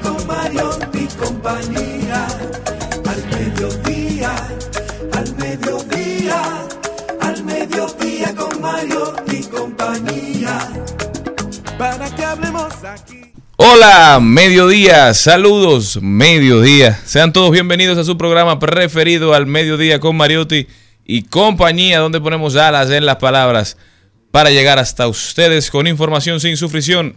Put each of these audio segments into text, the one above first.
con compañía. Al mediodía, al mediodía, al mediodía con Mario y compañía para que hablemos. Hola, mediodía, saludos, mediodía. Sean todos bienvenidos a su programa preferido al mediodía con Mariotti y compañía, donde ponemos alas en las palabras para llegar hasta ustedes con información sin sufrición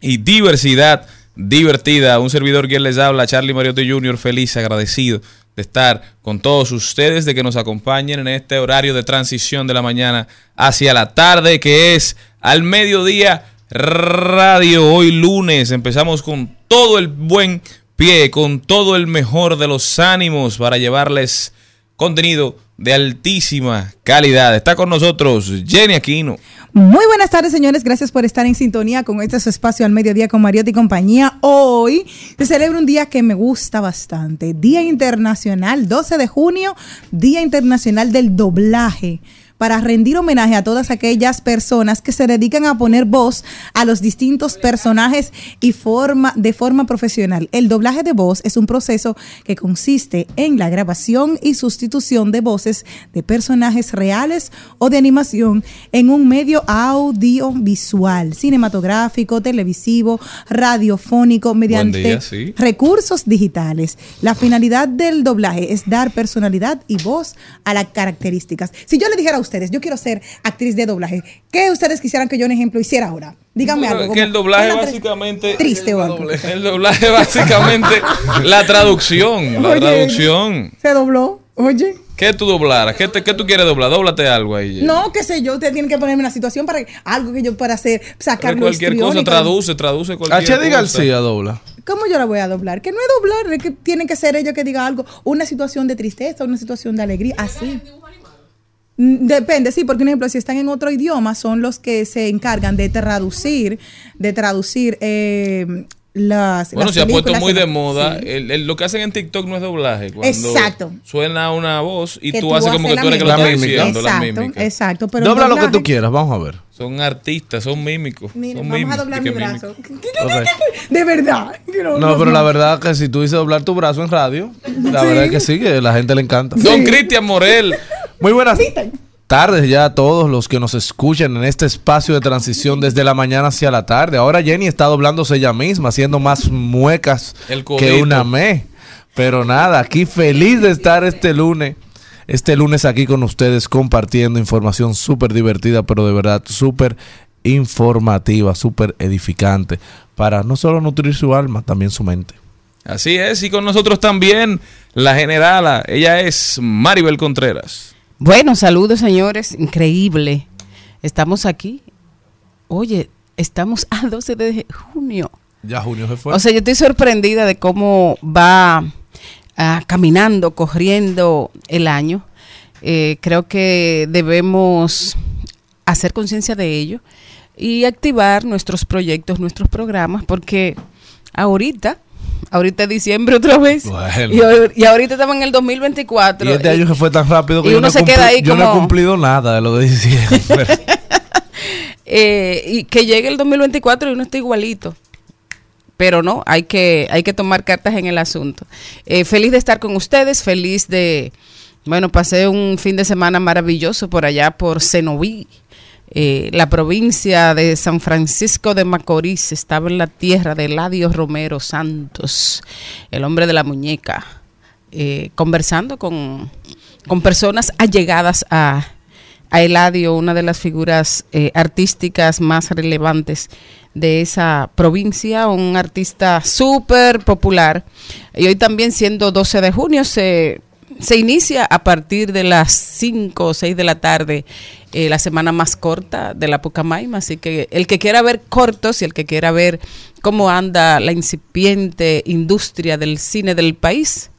y diversidad divertida. Un servidor quien les habla, Charlie Mariotti Jr., feliz, agradecido de estar con todos ustedes, de que nos acompañen en este horario de transición de la mañana hacia la tarde, que es al mediodía Radio. Hoy lunes empezamos con todo el buen pie, con todo el mejor de los ánimos para llevarles contenido de altísima calidad. Está con nosotros Jenny Aquino. Muy buenas tardes, señores. Gracias por estar en sintonía con este su espacio al mediodía con Mariotti y compañía. Hoy se celebra un día que me gusta bastante. Día Internacional, 12 de junio, Día Internacional del Doblaje para rendir homenaje a todas aquellas personas que se dedican a poner voz a los distintos personajes y forma de forma profesional. El doblaje de voz es un proceso que consiste en la grabación y sustitución de voces de personajes reales o de animación en un medio audiovisual, cinematográfico, televisivo, radiofónico, mediante día, sí. recursos digitales. La finalidad del doblaje es dar personalidad y voz a las características. Si yo le dijera a ustedes, yo quiero ser actriz de doblaje, ¿qué ustedes quisieran que yo, en ejemplo, hiciera ahora? Díganme Bueno, algo. que el doblaje básicamente- Triste o algo. El doblaje básicamente la traducción, la Oye, traducción. Se dobló. Oye. ¿Qué tú doblaras? ¿Qué, te- qué tú quieres doblar? Dóblate algo ahí. No, qué sé yo, usted tiene que ponerme una situación para algo que yo pueda hacer, sacar Pero cualquier cosa traduce, traduce cualquier HD cosa. García dobla. ¿Cómo yo la voy a doblar? Que no es doblar, es que tiene que ser ella que diga algo, una situación de tristeza, una situación de alegría, así. Mm, Depende, sí, porque, por ejemplo, si están en otro idioma, son los que se encargan de traducir, de traducir eh, las. Bueno, las se ha puesto muy de moda. sí. El- el- lo que hacen en TikTok no es doblaje. Cuando Exacto. Suena una voz y tú, tú haces como que tú eres que la lo está mímica. diciendo, la Exacto, mímica. exacto. Pero Dobla lo que tú quieras, vamos a ver. Son artistas, son mímicos. Mire, son vamos mímicos. a doblar ¿Y mi qué brazo. Ok. De verdad. no- No, pero la verdad que si tú dices doblar tu brazo en radio, la verdad es que sí, que a la gente le encanta. Don Cristian Morel. Muy buenas tardes ya a todos los que nos escuchan en este espacio de transición desde la mañana hacia la tarde. Ahora Jenny está doblándose ella misma, haciendo más muecas El que una me. Pero nada, aquí feliz de estar este lunes. Este lunes aquí con ustedes compartiendo información súper divertida, pero de verdad súper informativa, súper edificante, para no solo nutrir su alma, también su mente. Así es, y con nosotros también la generala. Ella es Maribel Contreras. Bueno, saludos señores, increíble. Estamos aquí. Oye, estamos a 12 de junio. Ya junio se fue. O sea, yo estoy sorprendida de cómo va ah, caminando, corriendo el año. Eh, creo que debemos hacer conciencia de ello. y activar nuestros proyectos, nuestros programas, porque ahorita, ahorita es diciembre otra vez, Bueno. y, ahor- y ahorita estamos en el 2024. Y este año que fue tan rápido que y yo, uno no, he se queda ahí yo no he cumplido nada de lo de diciembre. eh, y que llegue el 2024 y uno está igualito. Pero no, hay que, hay que tomar cartas en el asunto. Eh, feliz de estar con ustedes, feliz de, bueno, pasé un fin de semana maravilloso por allá por Cenoví, eh, la provincia de San Francisco de Macorís, estaba en la tierra de Eladio Romero Santos, el hombre de la muñeca, eh, conversando con, con personas allegadas a, a Eladio, una de las figuras eh, artísticas más relevantes de esa provincia, un artista súper popular. Y hoy también, siendo 12 de junio, se, se inicia a partir de las 5 o 6 de la tarde eh, la semana más corta de la Pucamaima. Así que el que quiera ver cortos y el que quiera ver cómo anda la incipiente industria del cine del país,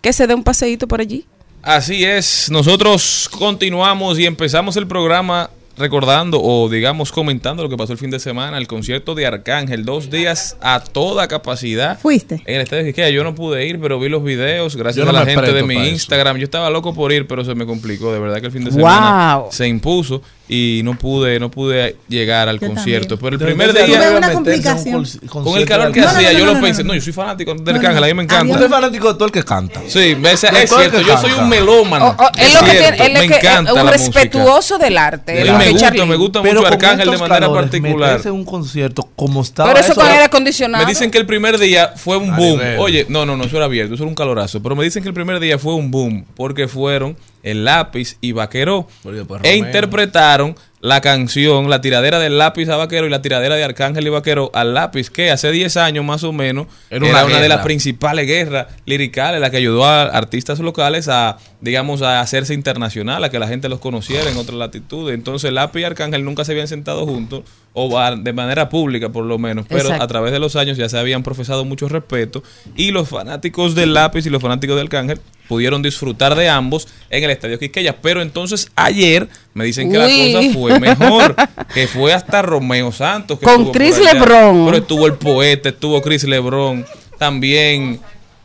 que se dé un paseíto por allí. Así es, nosotros continuamos y empezamos el programa recordando o digamos comentando lo que pasó el fin de semana, el concierto de Arcángel, dos días a toda capacidad. ¿Fuiste? En el estadio de Quisqueya yo no pude ir, pero vi los videos gracias no a la gente de mi eso. Instagram. Yo estaba loco por ir, pero se me complicó. De verdad que el fin de semana Wow. se impuso y no pude, no pude llegar al Yo concierto. también. Pero el primer Tuve día, una complicación. con el calor que No, hacía, no, yo no, lo no, pensé. no, No, no. yo soy fanático del Arcángel, a mí me encanta. Tú eres fanático de todo el que canta. Sí, es cierto, yo soy un melómano. O- o- es lo que cierto, tiene, él me es que es encanta un la música. respetuoso del arte. Es me gusta, me gusta Pero mucho con Arcángel de manera calores, particular. en un concierto como estaba Pero eso con era- aire acondicionado. Me dicen que el primer día fue un boom. Oye, no, no, no, eso era abierto, eso era un calorazo. Pero me dicen que el primer día fue un boom porque fueron el lápiz y vaquero. Pues, e interpretaron la canción, la tiradera del lápiz a vaquero y la tiradera de Arcángel y vaquero al lápiz, que hace 10 años más o menos Era era una de las principales guerras liricales, la que ayudó a artistas locales a, digamos, a hacerse internacional, a que la gente los conociera en otras latitudes. Entonces, lápiz y Arcángel nunca se habían sentado juntos, o a- de manera pública por lo menos, pero Exacto. a través de los años ya se habían profesado mucho respeto y los fanáticos del lápiz y los fanáticos de Arcángel pudieron disfrutar de ambos en el Estadio Quisqueya. Pero entonces ayer me dicen que Uy. la cosa fue mejor, que fue hasta Romeo Santos. que Con Chris allá. Lebrón. Pero estuvo el poeta, estuvo Chris Lebrón, también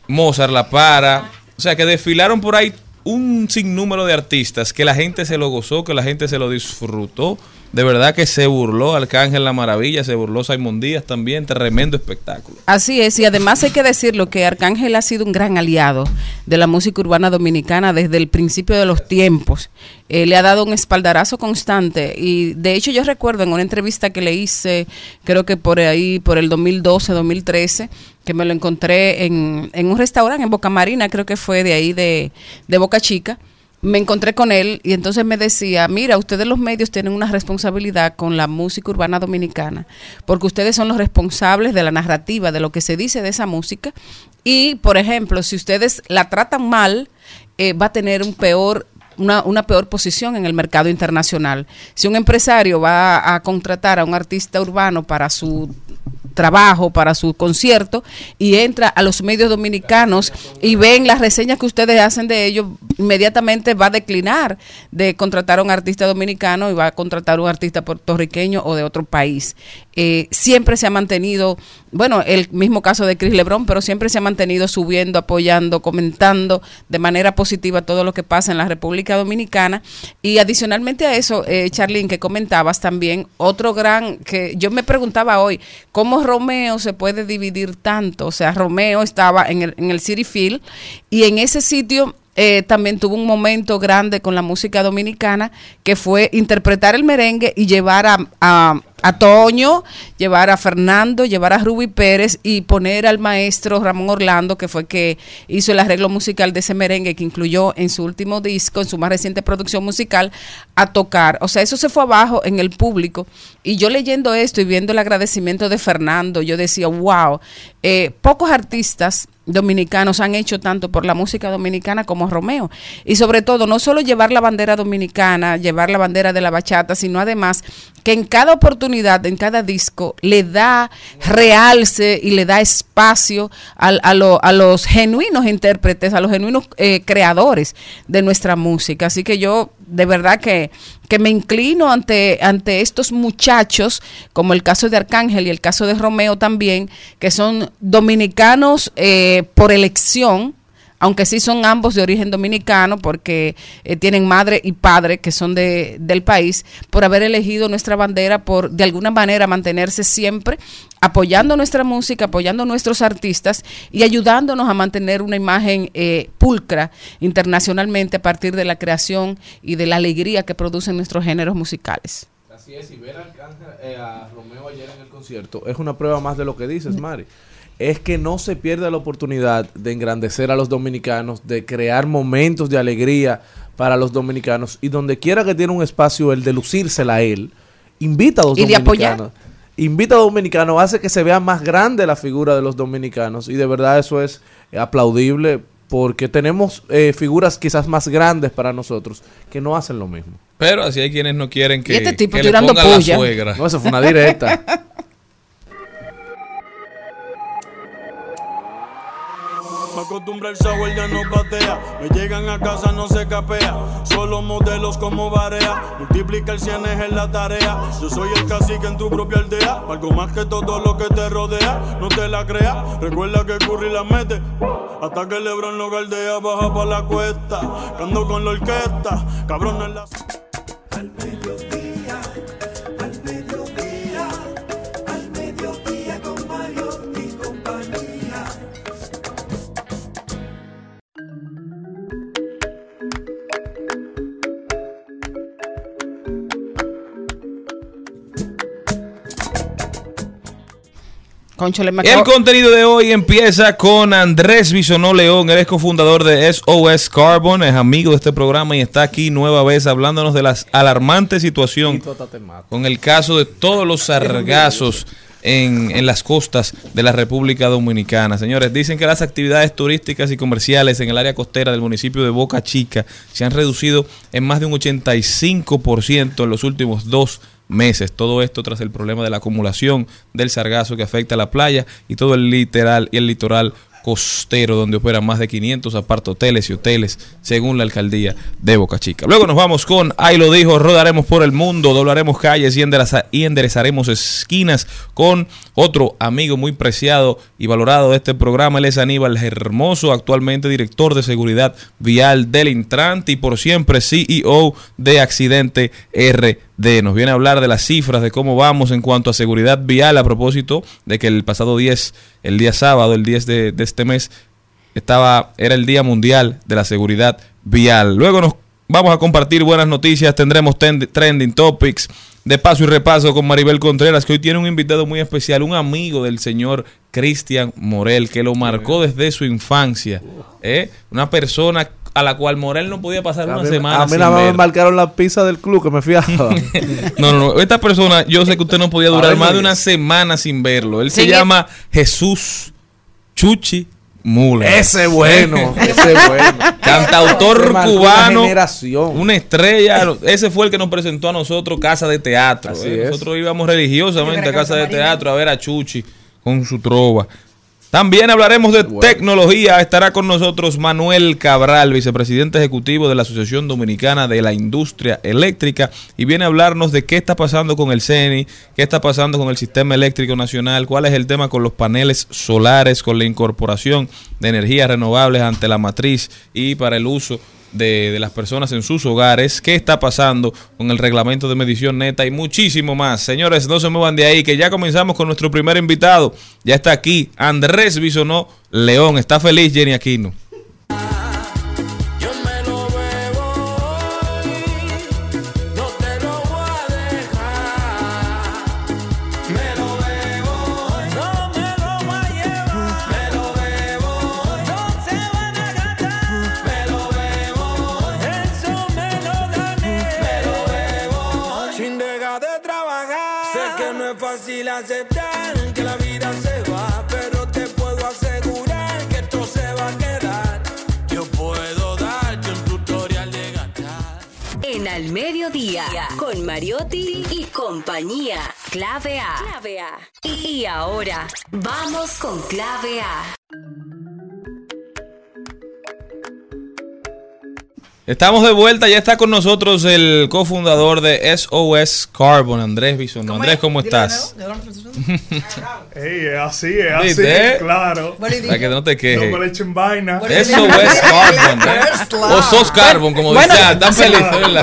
Mozart La Para. O sea que desfilaron por ahí un sinnúmero de artistas que la gente se lo gozó, que la gente se lo disfrutó. De verdad que se burló Arcángel La Maravilla, se burló Simon Díaz también, tremendo espectáculo. Así es, y además hay que decirlo que Arcángel ha sido un gran aliado de la música urbana dominicana desde el principio de los tiempos. Eh, le ha dado un espaldarazo constante y de hecho yo recuerdo en una entrevista que le hice, creo que por ahí, por el 2012, 2013, que me lo encontré en, un restaurante en Boca Marina, creo que fue de ahí de, de Boca Chica me encontré con él y entonces me decía, mira, ustedes los medios tienen una responsabilidad con la música urbana dominicana, porque ustedes son los responsables de la narrativa, de lo que se dice de esa música. Y, por ejemplo, si ustedes la tratan mal, eh, va a tener un peor una, una peor posición en el mercado internacional. Si un empresario va a contratar a un artista urbano para su trabajo, para su concierto, y entra a los medios dominicanos y ven las reseñas que ustedes hacen de ellos, inmediatamente va a declinar de contratar a un artista dominicano y va a contratar a un artista puertorriqueño o de otro país. Eh, siempre se ha mantenido, bueno, el mismo caso de Chris Lebron, pero siempre se ha mantenido subiendo, apoyando, comentando de manera positiva todo lo que pasa en la República Dominicana. Y adicionalmente a eso, eh, Charlene, que comentabas también, otro gran, que yo me preguntaba hoy, ¿cómo Romeo se puede dividir tanto? O sea, Romeo estaba en el, en el City Field y en ese sitio eh, también tuvo un momento grande con la música dominicana que fue interpretar el merengue y llevar a, a, a Toño, llevar a Fernando, llevar a Ruby Pérez y poner al maestro Ramón Orlando, que fue que hizo el arreglo musical de ese merengue que incluyó en su último disco, en su más reciente producción musical, a tocar. O sea, eso se fue abajo en el público. Y yo leyendo esto y viendo el agradecimiento de Fernando, yo decía, wow, eh, pocos artistas dominicanos han hecho tanto por la música dominicana como Romeo. Y sobre todo, no solo llevar la bandera dominicana, llevar la bandera de la bachata, sino además que en cada oportunidad, en cada disco, le da realce y le da espacio al- a, lo- a los genuinos intérpretes, a los genuinos eh, creadores de nuestra música. Así que yo de verdad que, que me inclino ante, ante estos muchachos, como el caso de Arcángel y el caso de Romeo también, que son dominicanos eh, por elección, aunque sí son ambos de origen dominicano, porque eh, tienen madre y padre que son de, del país, por haber elegido nuestra bandera, por de alguna manera mantenerse siempre apoyando nuestra música, apoyando a nuestros artistas y ayudándonos a mantener una imagen eh, pulcra internacionalmente a partir de la creación y de la alegría que producen nuestros géneros musicales. Así es, y ver a, Arcángel, eh, a Romeo ayer en el concierto es una prueba más de lo que dices, Mari. Es que no se pierde la oportunidad de engrandecer a los dominicanos, de crear momentos de alegría para los dominicanos y donde quiera que tiene un espacio el de lucírsela a él, invita a los Y de dominicanos. Invita a los dominicanos, hace que se vea más grande la figura de los dominicanos y de verdad eso es aplaudible porque tenemos eh, figuras quizás más grandes para nosotros que no hacen lo mismo. Pero así hay quienes no quieren que, Y este tipo que le pongan la puya. suegra. No, eso fue una directa. Me acostumbra el sour, ya no patea. Me llegan a casa, no se capea. Solo modelos como Barea. Multiplica el cienes en la tarea. Yo soy el cacique en tu propia aldea. Algo más que todo lo que te rodea. No te la creas. Recuerda que Curry la mete. Hasta que Lebron lo galdea, baja pa' la cuesta. Cando con la orquesta. Cabrón en la. Conchole, me El contenido de hoy empieza con Andrés Bisonó León, él es cofundador de SOS Carbon, es amigo de este programa y está aquí nueva vez hablándonos de la alarmante situación con el caso de todos los sargazos en, en las costas de la República Dominicana. Señores, dicen que las actividades turísticas y comerciales en el área costera del municipio de Boca Chica se han reducido en más de un 85% en los últimos dos meses. Todo esto tras el problema de la acumulación del sargazo que afecta a la playa y todo el literal y el litoral costero donde operan más de 500 apartoteles y hoteles según la alcaldía de Boca Chica. Luego nos vamos con Ahí lo dijo, rodaremos por el mundo, doblaremos calles y, endereza- y enderezaremos esquinas con otro amigo muy preciado y valorado de este programa, él es Aníbal Hermoso, actualmente director de seguridad vial del Intrant y por siempre CEO de Accidente RD. Nos viene a hablar de las cifras, de cómo vamos en cuanto a seguridad vial a propósito de que el pasado 10, el día sábado, el 10 de, de este mes, estaba, era el Día Mundial de la Seguridad Vial. Luego nos vamos a compartir buenas noticias, tendremos tend- trending topics de paso y repaso con Maribel Contreras, que hoy tiene un invitado muy especial, un amigo del señor Cristian Morel, que lo marcó desde su infancia. ¿eh? Una persona a la cual Morel no podía pasar A una mí, semana a mí nada más me ver. marcaron la pizza del club que me fui a... No, no, no. Esta persona, yo sé que usted no podía durar más de una semana sin verlo. Él se llama Jesús Chuchi Mula. ese bueno, ese bueno. Cantautor marcó una cubano, generación. una estrella. Ese fue el que nos presentó a nosotros Casa de Teatro. Así ¿eh? es. Nosotros íbamos religiosamente a Casa de Teatro a ver a Chuchi con su trova. También hablaremos de tecnología. Estará con nosotros Manuel Cabral, vicepresidente ejecutivo de la Asociación Dominicana de la Industria Eléctrica, y viene a hablarnos de qué está pasando con el CENI, qué está pasando con el Sistema Eléctrico Nacional, cuál es el tema con los paneles solares, con la incorporación de energías renovables ante la matriz y para el uso de, las personas en sus hogares, qué está pasando con el reglamento de medición neta y muchísimo más. Señores, no se muevan de ahí, que ya comenzamos con nuestro primer invitado. Ya está aquí, Andrés Bisonó León. Está feliz Jenny Aquino. Con Mariotti y compañía. Clave A. Clave A. Y ahora, vamos con Clave A. Estamos de vuelta, ya está con nosotros el cofundador de SOS Carbon, Andrés Bison. Andrés, ¿cómo estás? Ey, es así, es así, claro. Para que no te No quejes. me le echen vaina. SOS Carbon, ¿eh? O SOS Carbon, como Bueno, decía, tan feliz.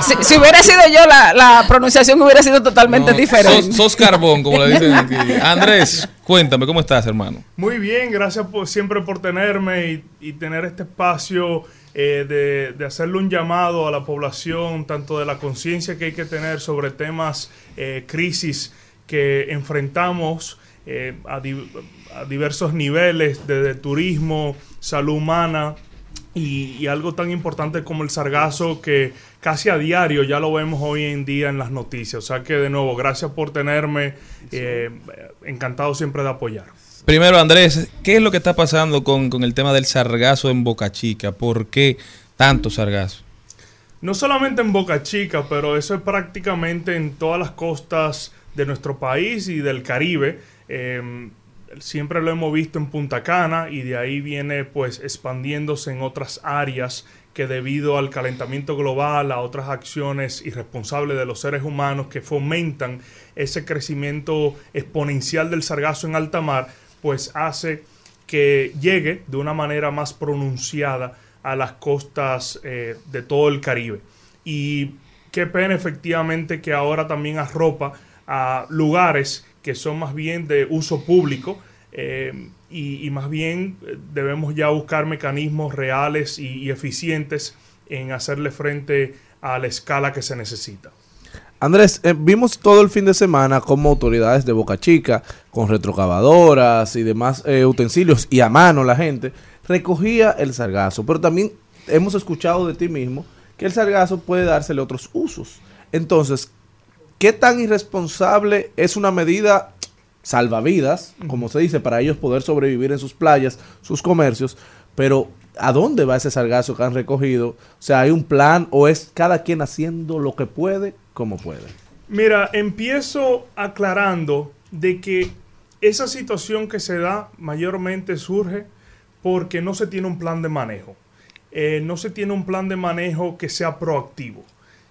Si, si hubiera sido yo, la, la pronunciación hubiera sido totalmente No, diferente. Sos, sos carbón, como le dicen aquí. Andrés, cuéntame, ¿cómo estás, hermano? Muy bien, gracias por, siempre por tenerme y, y tener este espacio eh, de, de hacerle un llamado a la población, tanto de la conciencia que hay que tener sobre temas, eh, crisis que enfrentamos eh, a, di- a diversos niveles, desde turismo, salud humana, y, y algo tan importante como el sargazo que casi a diario ya lo vemos hoy en día en las noticias. O sea que de nuevo, gracias por tenerme. eh, encantado siempre de apoyar. Primero, Andrés, ¿qué es lo que está pasando con, con el tema del sargazo en Boca Chica? ¿Por qué tanto sargazo? No solamente en Boca Chica, pero eso es prácticamente en todas las costas de nuestro país y del Caribe. Eh, siempre lo hemos visto en Punta Cana y de ahí viene pues expandiéndose en otras áreas que debido al calentamiento global, a otras acciones irresponsables de los seres humanos que fomentan ese crecimiento exponencial del sargazo en alta mar, pues hace que llegue de una manera más pronunciada a las costas eh, de todo el Caribe. Y qué pena efectivamente que ahora también arropa a lugares que son más bien de uso público eh, y, más bien eh, debemos ya buscar mecanismos reales y eficientes en hacerle frente a la escala que se necesita. Andrés, eh, vimos todo el fin de semana como autoridades de Boca Chica, con retrocavadoras y demás eh, utensilios, y a mano la gente, recogía el sargazo. Pero también hemos escuchado de ti mismo que el sargazo puede dársele otros usos. Entonces, ¿qué tan irresponsable es una medida salvavidas, como se dice, para ellos poder sobrevivir en sus playas, sus comercios? Pero, ¿a dónde va ese sargazo que han recogido? O sea, ¿hay un plan o es cada quien haciendo lo que puede, como puede? Mira, empiezo aclarando de que esa situación que se da mayormente surge porque no se tiene un plan de manejo. Eh, no se tiene un plan de manejo que sea proactivo.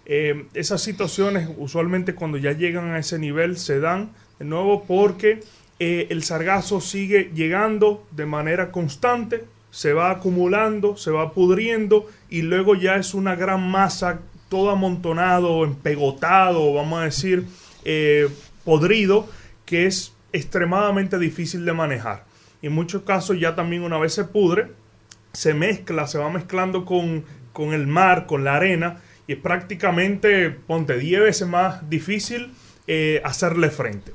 Eh, esas situaciones usualmente cuando ya llegan a ese nivel se dan de nuevo porque eh, el sargazo sigue llegando de manera constante, se va acumulando, se va pudriendo y luego ya es una gran masa, todo amontonado, empegotado, vamos a decir, eh, podrido, que es extremadamente difícil de manejar. En muchos casos ya también una vez se pudre, se mezcla, se va mezclando con, con el mar, con la arena, y es prácticamente, ponte, 10 veces más difícil eh, hacerle frente.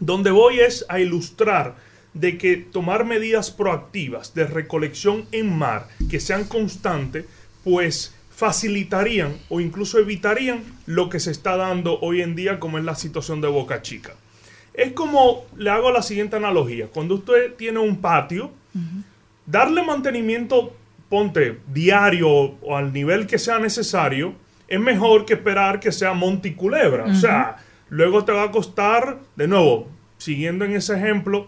Donde voy es a ilustrar de que tomar medidas proactivas de recolección en mar que sean constantes, pues facilitarían o incluso evitarían lo que se está dando hoy en día como es la situación de Boca Chica. Es como, le hago la siguiente analogía, cuando usted tiene un patio, darle mantenimiento, ponte, diario o al nivel que sea necesario, es mejor que esperar que sea monticulebra. O sea, luego te va a costar, de nuevo, siguiendo en ese ejemplo,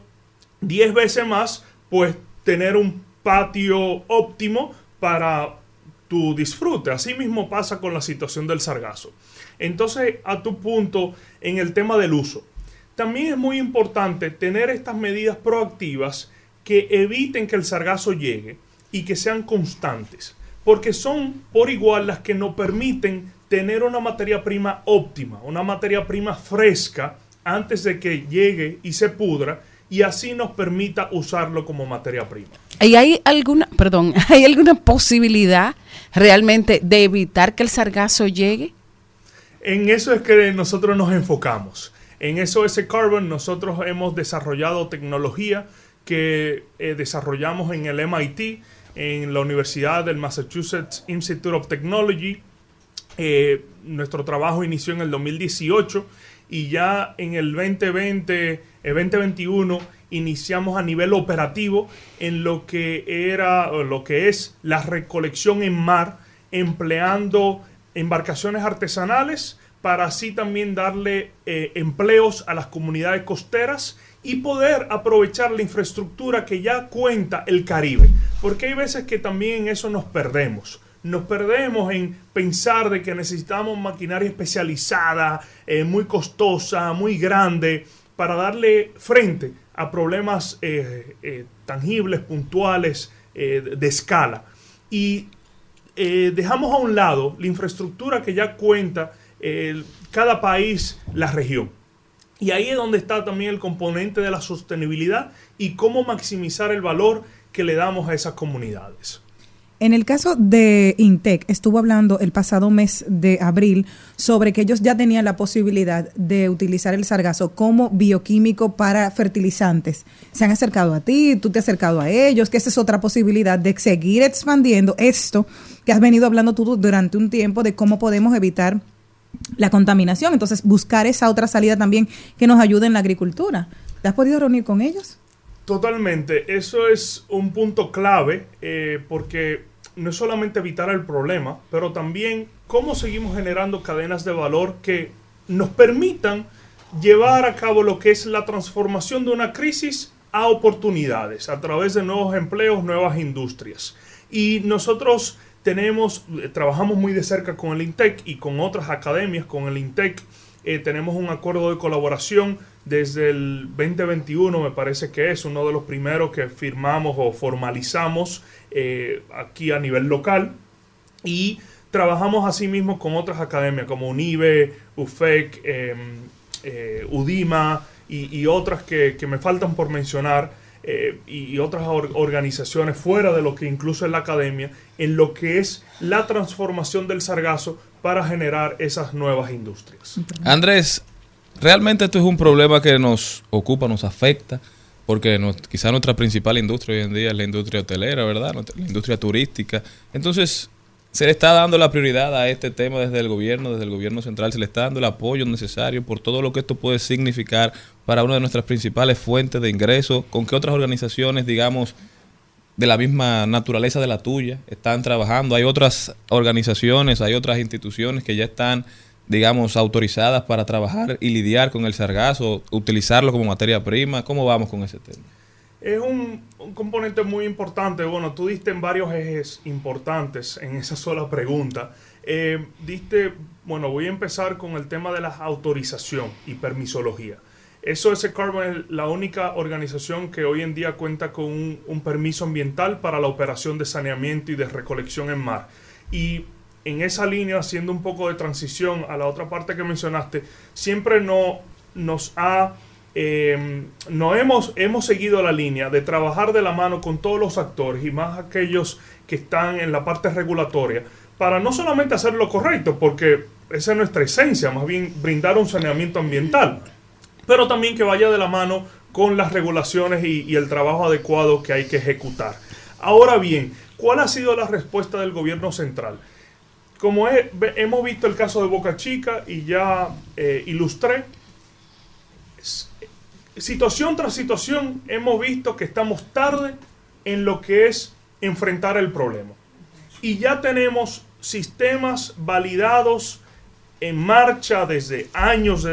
10 veces más, pues tener un patio óptimo para tu disfrute. Así mismo pasa con la situación del sargazo. Entonces, a tu punto en el tema del uso. También es muy importante tener estas medidas proactivas que eviten que el sargazo llegue y que sean constantes, porque son por igual las que nos permiten tener una materia prima óptima, una materia prima fresca antes de que llegue y se pudra y así nos permita usarlo como materia prima. ¿Y hay alguna, perdón, hay alguna posibilidad realmente de evitar que el sargazo llegue? En eso es que nosotros nos enfocamos. En SOS Carbon nosotros hemos desarrollado tecnología que eh, desarrollamos en el MIT, en la Universidad del Massachusetts Institute of Technology. Eh, nuestro trabajo inició en el 2018 y ya en el 2020, eh, 2021 iniciamos a nivel operativo en lo que era lo que es la recolección en mar empleando embarcaciones artesanales para así también darle eh, empleos a las comunidades costeras y poder aprovechar la infraestructura que ya cuenta el Caribe. Porque hay veces que también en eso nos perdemos. nos perdemos en pensar de que necesitamos maquinaria especializada, eh, muy costosa, muy grande, para darle frente a problemas eh, eh, tangibles, puntuales, eh, de escala. Y dejamos a un lado la infraestructura que ya cuenta cada país, la región. Y ahí es donde está también el componente de la sostenibilidad y cómo maximizar el valor que le damos a esas comunidades. En el caso de Intec, estuvo hablando el pasado mes de abril sobre que ellos ya tenían la posibilidad de utilizar el sargazo como bioquímico para fertilizantes. Se han acercado a ti, tú te has acercado a ellos, que esa es otra posibilidad de seguir expandiendo esto que has venido hablando tú durante un tiempo de cómo podemos evitar la contaminación. Entonces, buscar esa otra salida también que nos ayude en la agricultura. ¿Te has podido reunir con ellos? Totalmente, eso es un punto clave eh, porque no es solamente evitar el problema, pero también cómo seguimos generando cadenas de valor que nos permitan llevar a cabo lo que es la transformación de una crisis a oportunidades a través de nuevos empleos, nuevas industrias. Y nosotros tenemos, eh, trabajamos muy de cerca con el INTEC y con otras academias, con el INTEC eh, tenemos un acuerdo de colaboración desde el 2021, me parece que es uno de los primeros que firmamos o formalizamos eh, aquí a nivel local. Y trabajamos asimismo con otras academias como UNIBE, UFEC, eh, eh, UDIMA y, otras que, me faltan por mencionar. eh, y, otras or- organizaciones fuera de lo que incluso es la academia, en lo que es la transformación del sargazo para generar esas nuevas industrias. Andrés, realmente esto es un problema que nos ocupa, nos afecta, porque nos, quizá nuestra principal industria hoy en día es la industria hotelera, ¿verdad? La industria turística. Entonces, se le está dando la prioridad a este tema desde el gobierno, desde el gobierno central, se le está dando el apoyo necesario por todo lo que esto puede significar para una de nuestras principales fuentes de ingresos, con que otras organizaciones, digamos, de la misma naturaleza de la tuya, están trabajando. Hay otras organizaciones, hay otras instituciones que ya están, digamos, autorizadas para trabajar y lidiar con el sargazo, utilizarlo como materia prima. ¿Cómo vamos con ese tema? Es un, un componente muy importante. Bueno, tú diste en varios ejes importantes en esa sola pregunta. Eh, diste, bueno, voy a empezar con el tema de la autorización y permisología. SOS Carbon es la única organización que hoy en día cuenta con un, un permiso ambiental para la operación de saneamiento y de recolección en mar. Y en esa línea, haciendo un poco de transición a la otra parte que mencionaste, siempre no, nos ha eh, no hemos, hemos seguido la línea de trabajar de la mano con todos los actores y más aquellos que están en la parte regulatoria para no solamente hacer lo correcto, porque esa es nuestra esencia, más bien brindar un saneamiento ambiental, pero también que vaya de la mano con las regulaciones y, y el trabajo adecuado que hay que ejecutar. Ahora bien, ¿cuál ha sido la respuesta del gobierno central? Como hemos visto el caso de Boca Chica y ya eh, ilustré, situación tras situación hemos visto que estamos tarde en lo que es enfrentar el problema. Y ya tenemos sistemas validados en marcha desde años,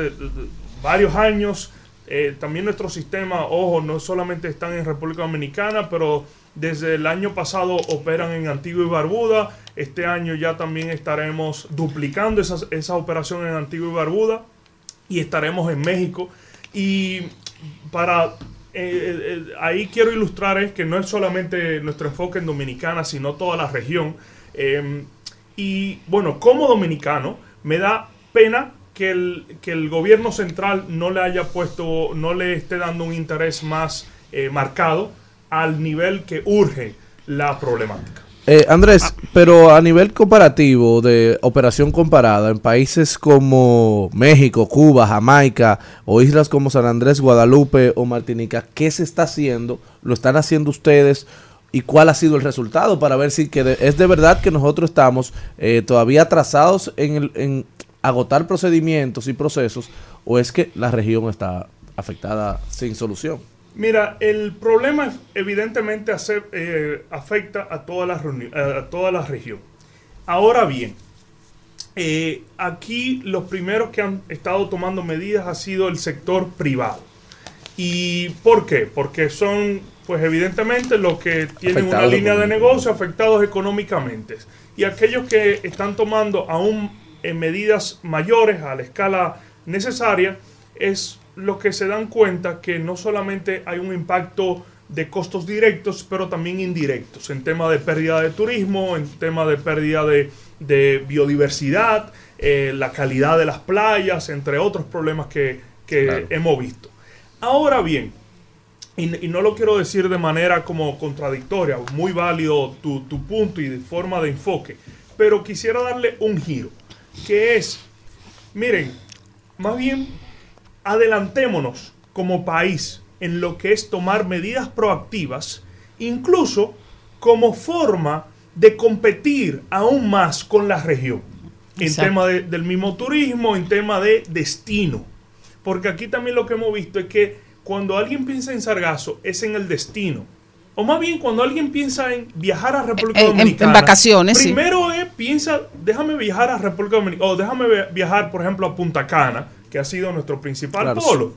varios años. Eh, también nuestro sistema, ojo, no solamente están en República Dominicana, pero desde el año pasado operan en Antigua y Barbuda. Este año ya también estaremos duplicando esas- esa operación en Antigua y Barbuda y estaremos en México. Y para eh, eh, ahí quiero ilustrar es que no es solamente nuestro enfoque en Dominicana, sino toda la región. Eh, y bueno, como dominicano, me da pena que el, gobierno central no le haya puesto, no le esté dando un interés más eh, marcado al nivel que urge la problemática. Eh, Andrés, pero a nivel comparativo de operación comparada en países como México, Cuba, Jamaica o islas como San Andrés, Guadalupe o Martinica, ¿qué se está haciendo? ¿Lo están haciendo ustedes? ¿Y cuál ha sido el resultado para ver si que de- es de verdad que nosotros estamos eh, todavía atrasados en, el- en agotar procedimientos y procesos o es que la región está afectada sin solución? Mira, el problema evidentemente hace- eh, afecta a toda, la a toda la región. Ahora bien, eh, aquí los primeros que han estado tomando medidas ha sido el sector privado. ¿Y por qué? Porque son Pues evidentemente los que tienen una línea de negocio afectados económicamente. Y aquellos que están tomando aún en medidas mayores a la escala necesaria, es los que se dan cuenta que no solamente hay un impacto de costos directos, pero también indirectos, en tema de pérdida de turismo, en tema de pérdida de, de biodiversidad, eh, la calidad de las playas, entre otros problemas que, que Claro. hemos visto. Ahora bien, y, y no lo quiero decir de manera como contradictoria, muy válido tu, tu punto y de forma de enfoque, pero quisiera darle un giro, que es, miren, más bien adelantémonos como país en lo que es tomar medidas proactivas, incluso como forma de competir aún más con la región, en Exacto. tema de- del mismo turismo, en tema de destino. Porque aquí también lo que hemos visto es que cuando alguien piensa en Sargazo es en el destino. O más bien cuando alguien piensa en viajar a República En- en- en Dominicana. vacaciones, sí. Primero es, piensa, déjame viajar a República Dominicana. O déjame via- viajar, por ejemplo, a Punta Cana, que ha sido nuestro principal Claro. polo.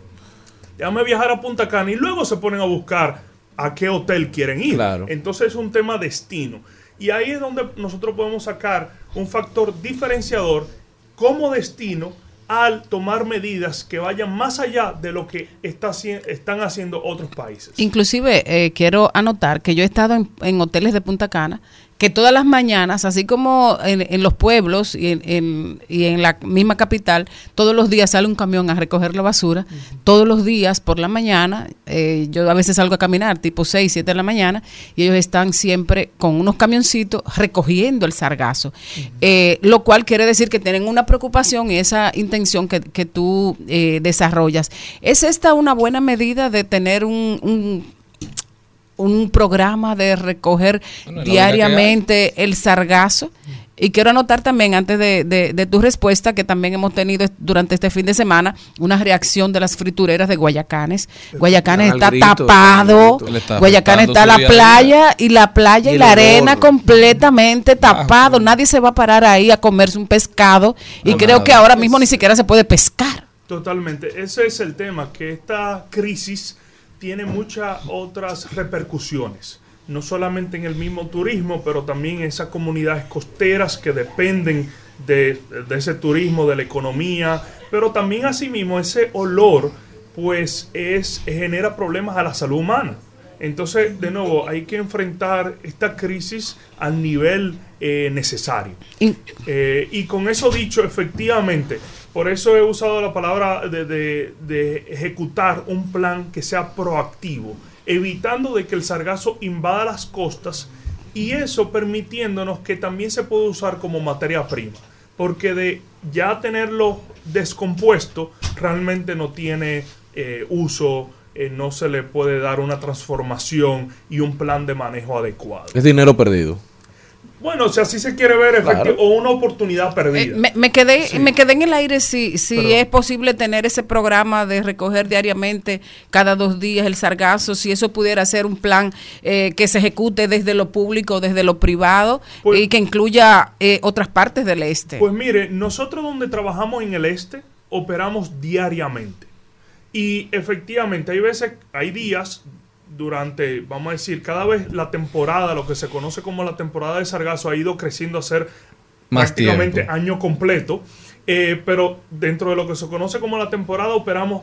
Déjame viajar a Punta Cana y luego se ponen a buscar a qué hotel quieren ir. Claro. Entonces es un tema destino. Y ahí es donde nosotros podemos sacar un factor diferenciador como destino al tomar medidas que vayan más allá de lo que está están haciendo otros países. Inclusive eh, quiero anotar que yo he estado en, en hoteles de Punta Cana que todas las mañanas, así como en, en los pueblos y en, en- y en la misma capital, todos los días sale un camión a recoger la basura. Todos los días por la mañana, eh, yo a veces salgo a caminar tipo 6, 7 de la mañana y ellos están siempre con unos camioncitos recogiendo el sargazo. Eh, lo cual quiere decir que tienen una preocupación y esa intención que, que tú eh, desarrollas. ¿Es esta una buena medida de tener un, un un programa de recoger Bueno, diariamente el sargazo. Y quiero anotar también, antes de, de- de tu respuesta, que también hemos tenido durante este fin de semana una reacción de las fritureras de Guayacanes. Guayacanes Al está grito, tapado, está Guayacanes está la playa y la playa y, Y la arena olor. completamente tapado. Nadie se va a parar ahí a comerse un pescado y No, creo nada. que ahora mismo ni siquiera se puede pescar. Totalmente, ese es el tema, que esta crisis tiene muchas otras repercusiones, no solamente en el mismo turismo, pero también en esas comunidades costeras que dependen de, de ese turismo, de la economía, pero también asimismo ese olor, pues es, genera problemas a la salud humana. Entonces, de nuevo, hay que enfrentar esta crisis al nivel eh, necesario. Eh, y con eso dicho, efectivamente, por eso he usado la palabra de, de- ejecutar un plan que sea proactivo, evitando de que el sargazo invada las costas y eso permitiéndonos que también se puede usar como materia prima, porque de ya tenerlo descompuesto realmente no tiene eh, uso, eh, no se le puede dar una transformación y un plan de manejo adecuado. Es dinero perdido. Bueno, si así se quiere ver, Claro. efectivo, o una oportunidad Eh, perdida. me, me quedé Sí. me quedé en el aire si, si Pero- es posible tener ese programa de recoger diariamente cada dos días el sargazo, si eso pudiera ser un plan eh, que se ejecute desde lo público, desde lo privado Pues- y que incluya eh, otras partes del este. Pues mire, nosotros donde trabajamos en el este, operamos diariamente. Y efectivamente, hay veces, hay días durante, vamos a decir, cada vez la temporada, lo que se conoce como la temporada de sargazo, ha ido creciendo a ser Más prácticamente tiempo. año completo. Eh, pero dentro de lo que se conoce como la temporada, operamos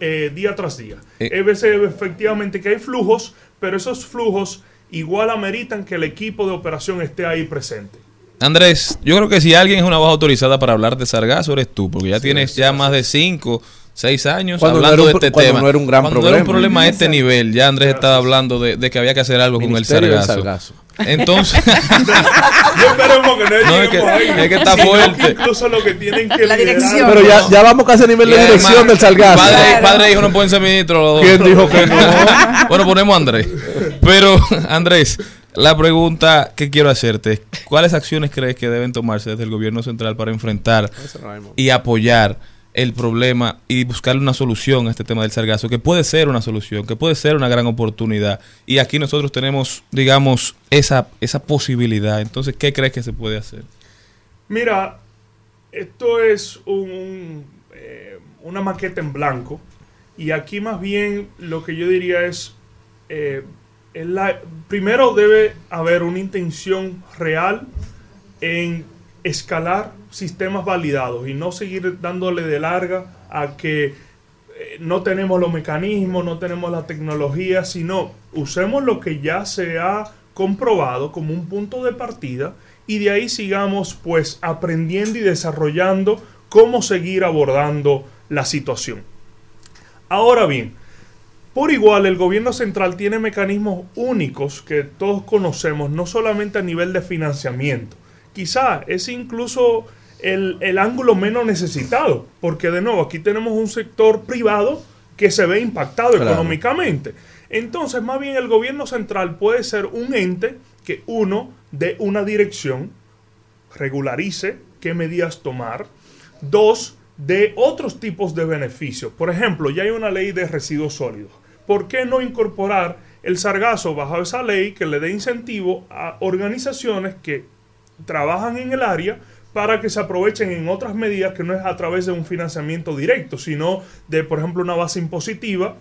eh, día tras día. Eh. Hay veces efectivamente que hay flujos, pero esos flujos igual ameritan que el equipo de operación esté ahí presente. Andrés, yo creo que si alguien es una voz autorizada para hablar de sargazo, eres tú, porque ya tienes ya más de cinco, seis años Cuando no hablando de este cuando tema. no era un gran Cuando no era un problema. problema a este nivel, ya Andrés estaba hablando de, de que había que hacer algo con el sargazo. Entonces, Yo esperemos que no, No, es que- es está fuerte. incluso lo que tienen que La liderar- dirección. Pero ya, ya vamos casi a nivel de dirección además, del sargazo. Padre, padre e hijo no pueden ser ministros. ¿Quién dijo que no? bueno, ponemos a Andrés. Pero, Andrés, la pregunta que quiero hacerte es, ¿cuáles acciones crees que deben tomarse desde el gobierno central para enfrentar y apoyar el problema y buscarle una solución a este tema del sargazo, que puede ser una solución, que puede ser una gran oportunidad. Y aquí nosotros tenemos, digamos, esa, esa posibilidad. Entonces, ¿qué crees que se puede hacer? Mira, esto es un, eh, una maqueta en blanco. Y aquí más bien lo que yo diría es eh, la- primero debe haber una intención real en escalar sistemas validados y no seguir dándole de larga a que eh, no tenemos los mecanismos, no tenemos la tecnología, sino usemos lo que ya se ha comprobado como un punto de partida y de ahí sigamos pues aprendiendo y desarrollando cómo seguir abordando la situación. Ahora bien, por igual, el gobierno central tiene mecanismos únicos que todos conocemos, no solamente a nivel de financiamiento. Quizá es incluso el, el ángulo menos necesitado, porque de nuevo, aquí tenemos un sector privado que se ve impactado Claro. económicamente. Entonces, más bien el gobierno central puede ser un ente que uno dé una dirección, regularice qué medidas tomar. Dos, de otros tipos de beneficios. Por ejemplo, ya hay una ley de residuos sólidos. ¿Por qué no incorporar el sargazo bajo esa ley que le dé incentivo a organizaciones que trabajan en el área para que se aprovechen en otras medidas que no es a través de un financiamiento directo, sino de, por ejemplo, una base impositiva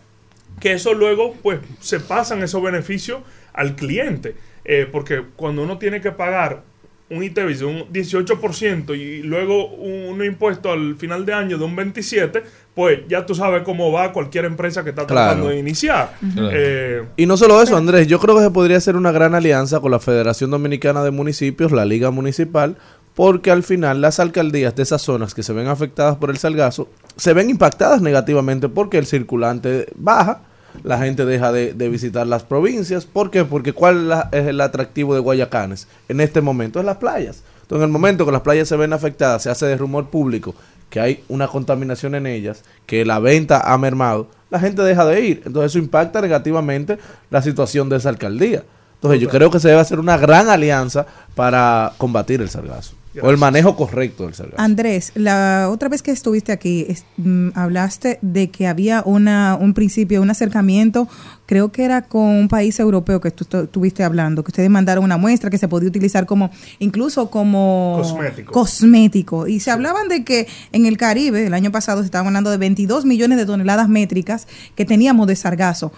que eso luego pues se pasan esos beneficios al cliente. Eh, porque cuando uno tiene que pagar un ITV de un 18% y luego un, un impuesto al final de año de un 27%, pues ya tú sabes cómo va cualquier empresa que está Claro. tratando de iniciar. Eh, Y no solo eso, Andrés, yo creo que se podría hacer una gran alianza con la Federación Dominicana de Municipios, la Liga Municipal, porque al final las alcaldías de esas zonas que se ven afectadas por el salgazo se ven impactadas negativamente porque el circulante baja, la gente deja de, de visitar las provincias. ¿Por qué? Porque ¿cuál es la- es el atractivo de Guayacanes en este momento? Es las playas. Entonces, en el momento que las playas se ven afectadas, se hace de rumor público que hay una contaminación en ellas, que la venta ha mermado, la gente deja de ir. Entonces eso impacta negativamente la situación de esa alcaldía. Entonces yo creo que se debe hacer una gran alianza para combatir el sargazo. O el manejo correcto del sargazo. Andrés, la otra vez que estuviste aquí, es- mm, hablaste de que había una, un principio, un acercamiento, creo que era con un país europeo que tú tu- estuviste hablando, que ustedes mandaron una muestra que se podía utilizar como, incluso como Cosmético. cosmético. Y se hablaban de que en el Caribe, el año pasado, se estaban hablando de 22 millones de toneladas métricas que teníamos de sargazo.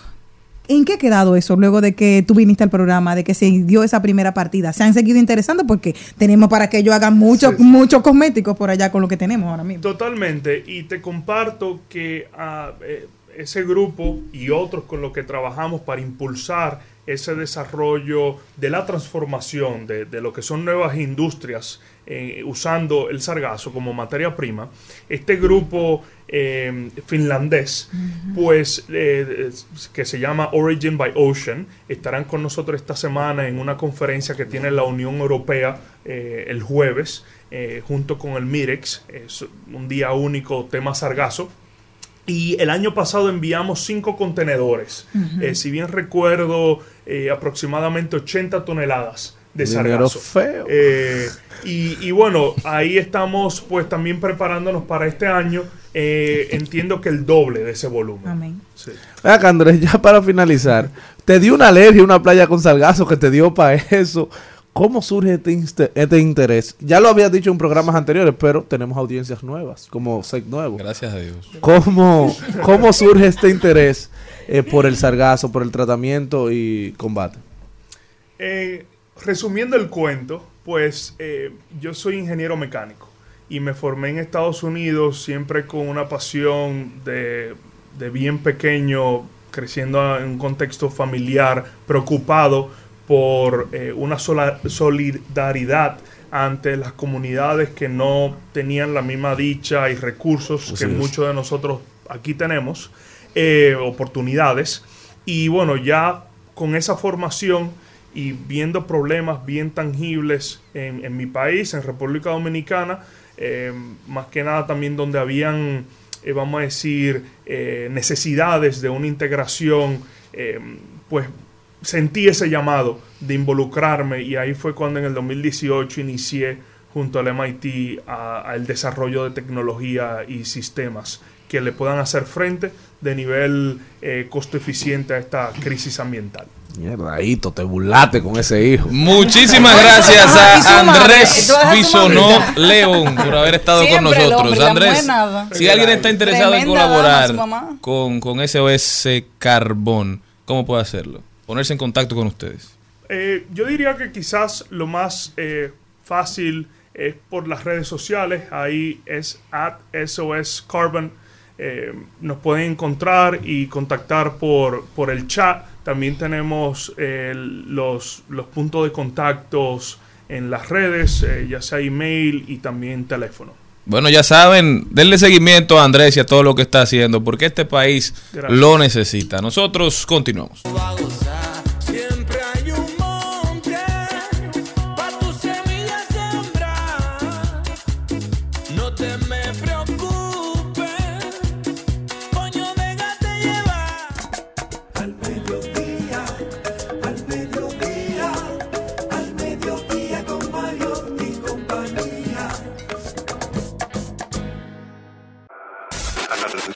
¿En qué ha quedado eso luego de que tú viniste al programa, de que se dio esa primera partida? ¿Se han seguido interesando? Porque tenemos para que ellos hagan muchos Sí, sí. muchos cosméticos por allá con lo que tenemos ahora mismo. Totalmente, y te comparto que eh, ese grupo y otros con los que trabajamos para impulsar ese desarrollo de la transformación de, de lo que son nuevas industrias eh, usando el sargazo como materia prima, este grupo eh, finlandés, pues eh, que se llama Origin by Ocean, estarán con nosotros esta semana en una conferencia que tiene la Unión Europea eh, el jueves, eh, junto con el MIREX, es un día único tema sargazo. Y el año pasado enviamos cinco contenedores. Eh, si bien recuerdo, eh, aproximadamente 80 toneladas de sargazo. feo. Eh, y, y bueno, ahí estamos pues también preparándonos para este año. Eh, entiendo que el doble de ese volumen. Amén. Sí. Acá, Andrés, ya para finalizar, te dio una alergia una playa con salgazo que te dio para eso. ¿Cómo surge este, este interés? Ya lo habías dicho en programas anteriores, pero tenemos audiencias nuevas, como SEC nuevo. Gracias a Dios. ¿Cómo, cómo surge este interés eh, por el sargazo, por el tratamiento y combate? Eh, resumiendo el cuento, pues eh, yo soy ingeniero mecánico y me formé en Estados Unidos siempre con una pasión de, de bien pequeño, creciendo en un contexto familiar, preocupado por eh, una sola solidaridad ante las comunidades que no tenían la misma dicha y recursos Así que es. muchos de nosotros aquí tenemos, eh, oportunidades. Y bueno, ya con esa formación y viendo problemas bien tangibles en, mi país, en República Dominicana, eh, más que nada también donde habían, eh, vamos a decir, eh, necesidades de una integración, eh, pues sentí ese llamado de involucrarme y ahí fue cuando en el 2018 inicié junto al MIT al desarrollo de tecnología y sistemas que le puedan hacer frente de nivel eh, costo eficiente a esta crisis ambiental. Mierda, Hito, te burlaste con ese hijo. Muchísimas gracias a Andrés Bisonó. León por haber estado con Siempre nosotros. Andrés, si alguien está interesado en colaborar con, con SOS Carbón, ¿cómo puede hacerlo? Ponerse en contacto con ustedes. Eh, yo diría que quizás lo más eh, fácil es por las redes sociales. Ahí es at SOS Carbon. Eh, nos pueden encontrar y contactar por, por el chat. También tenemos eh, los, los puntos de contactos en las redes, eh, ya sea email y también teléfono. Bueno, ya saben, denle seguimiento a Andrés y a todo lo que está haciendo, porque este país Gracias. lo necesita. Nosotros continuamos.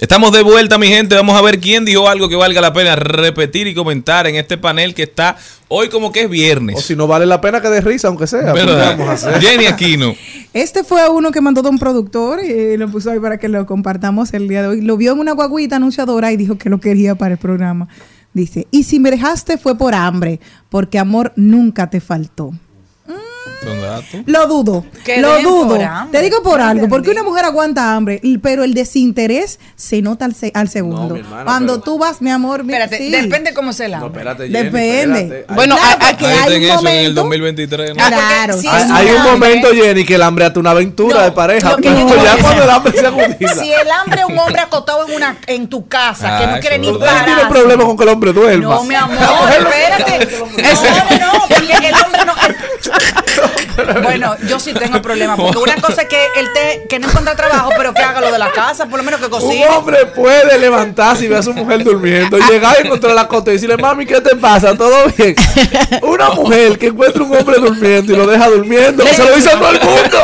Estamos de vuelta, mi gente. Vamos a ver quién dijo algo que valga la pena repetir y comentar en este panel que está hoy como que es viernes. O si no vale la pena que dé risa, aunque sea. pues, ¿qué ¿Verdad? vamos a hacer? Jenny Aquino. Este fue uno que mandó de un productor y lo puso ahí para que lo compartamos el día de hoy. Lo vio en una guaguita anunciadora y dijo que lo quería para el programa. Dice, y si me dejaste fue por hambre, porque amor nunca te faltó. Datos. Lo dudo, lo dudo. Te digo por algo, porque una mujer aguanta hambre, pero el desinterés se nota al, se- al segundo. Cuando pero- tú vas, mi amor, mi- Espérate, sí. depende cómo se la No, espérate, Jenny, Depende. espérate. Bueno, Claro, hay- un en eso en el momento- 2023. ¿no? Ah, Claro, sí. hay, un hay un hambre- momento, Jenny, que el hambre hasta una aventura No, de pareja. lo que yo Pero digo ya es- cuando el hambre se agudiza. Si el hambre es un hombre acotado en una en tu casa, que Ah, no quiere eso ni verdad. tiene parar. problema con que el hombre duerma. No, mi amor, espérate. No, no, no, porque el hombre no. Bueno, yo sí tengo problemas, porque una cosa es que él te, que no encuentra trabajo, pero que haga lo de la casa, por lo menos que Un cocine. hombre puede levantarse y ver a su mujer durmiendo, llegar y encontrar la cota y decirle, mami, ¿qué te pasa? ¿Todo bien? Una mujer que encuentra un hombre durmiendo y lo deja durmiendo, se lo dice a todo el mundo.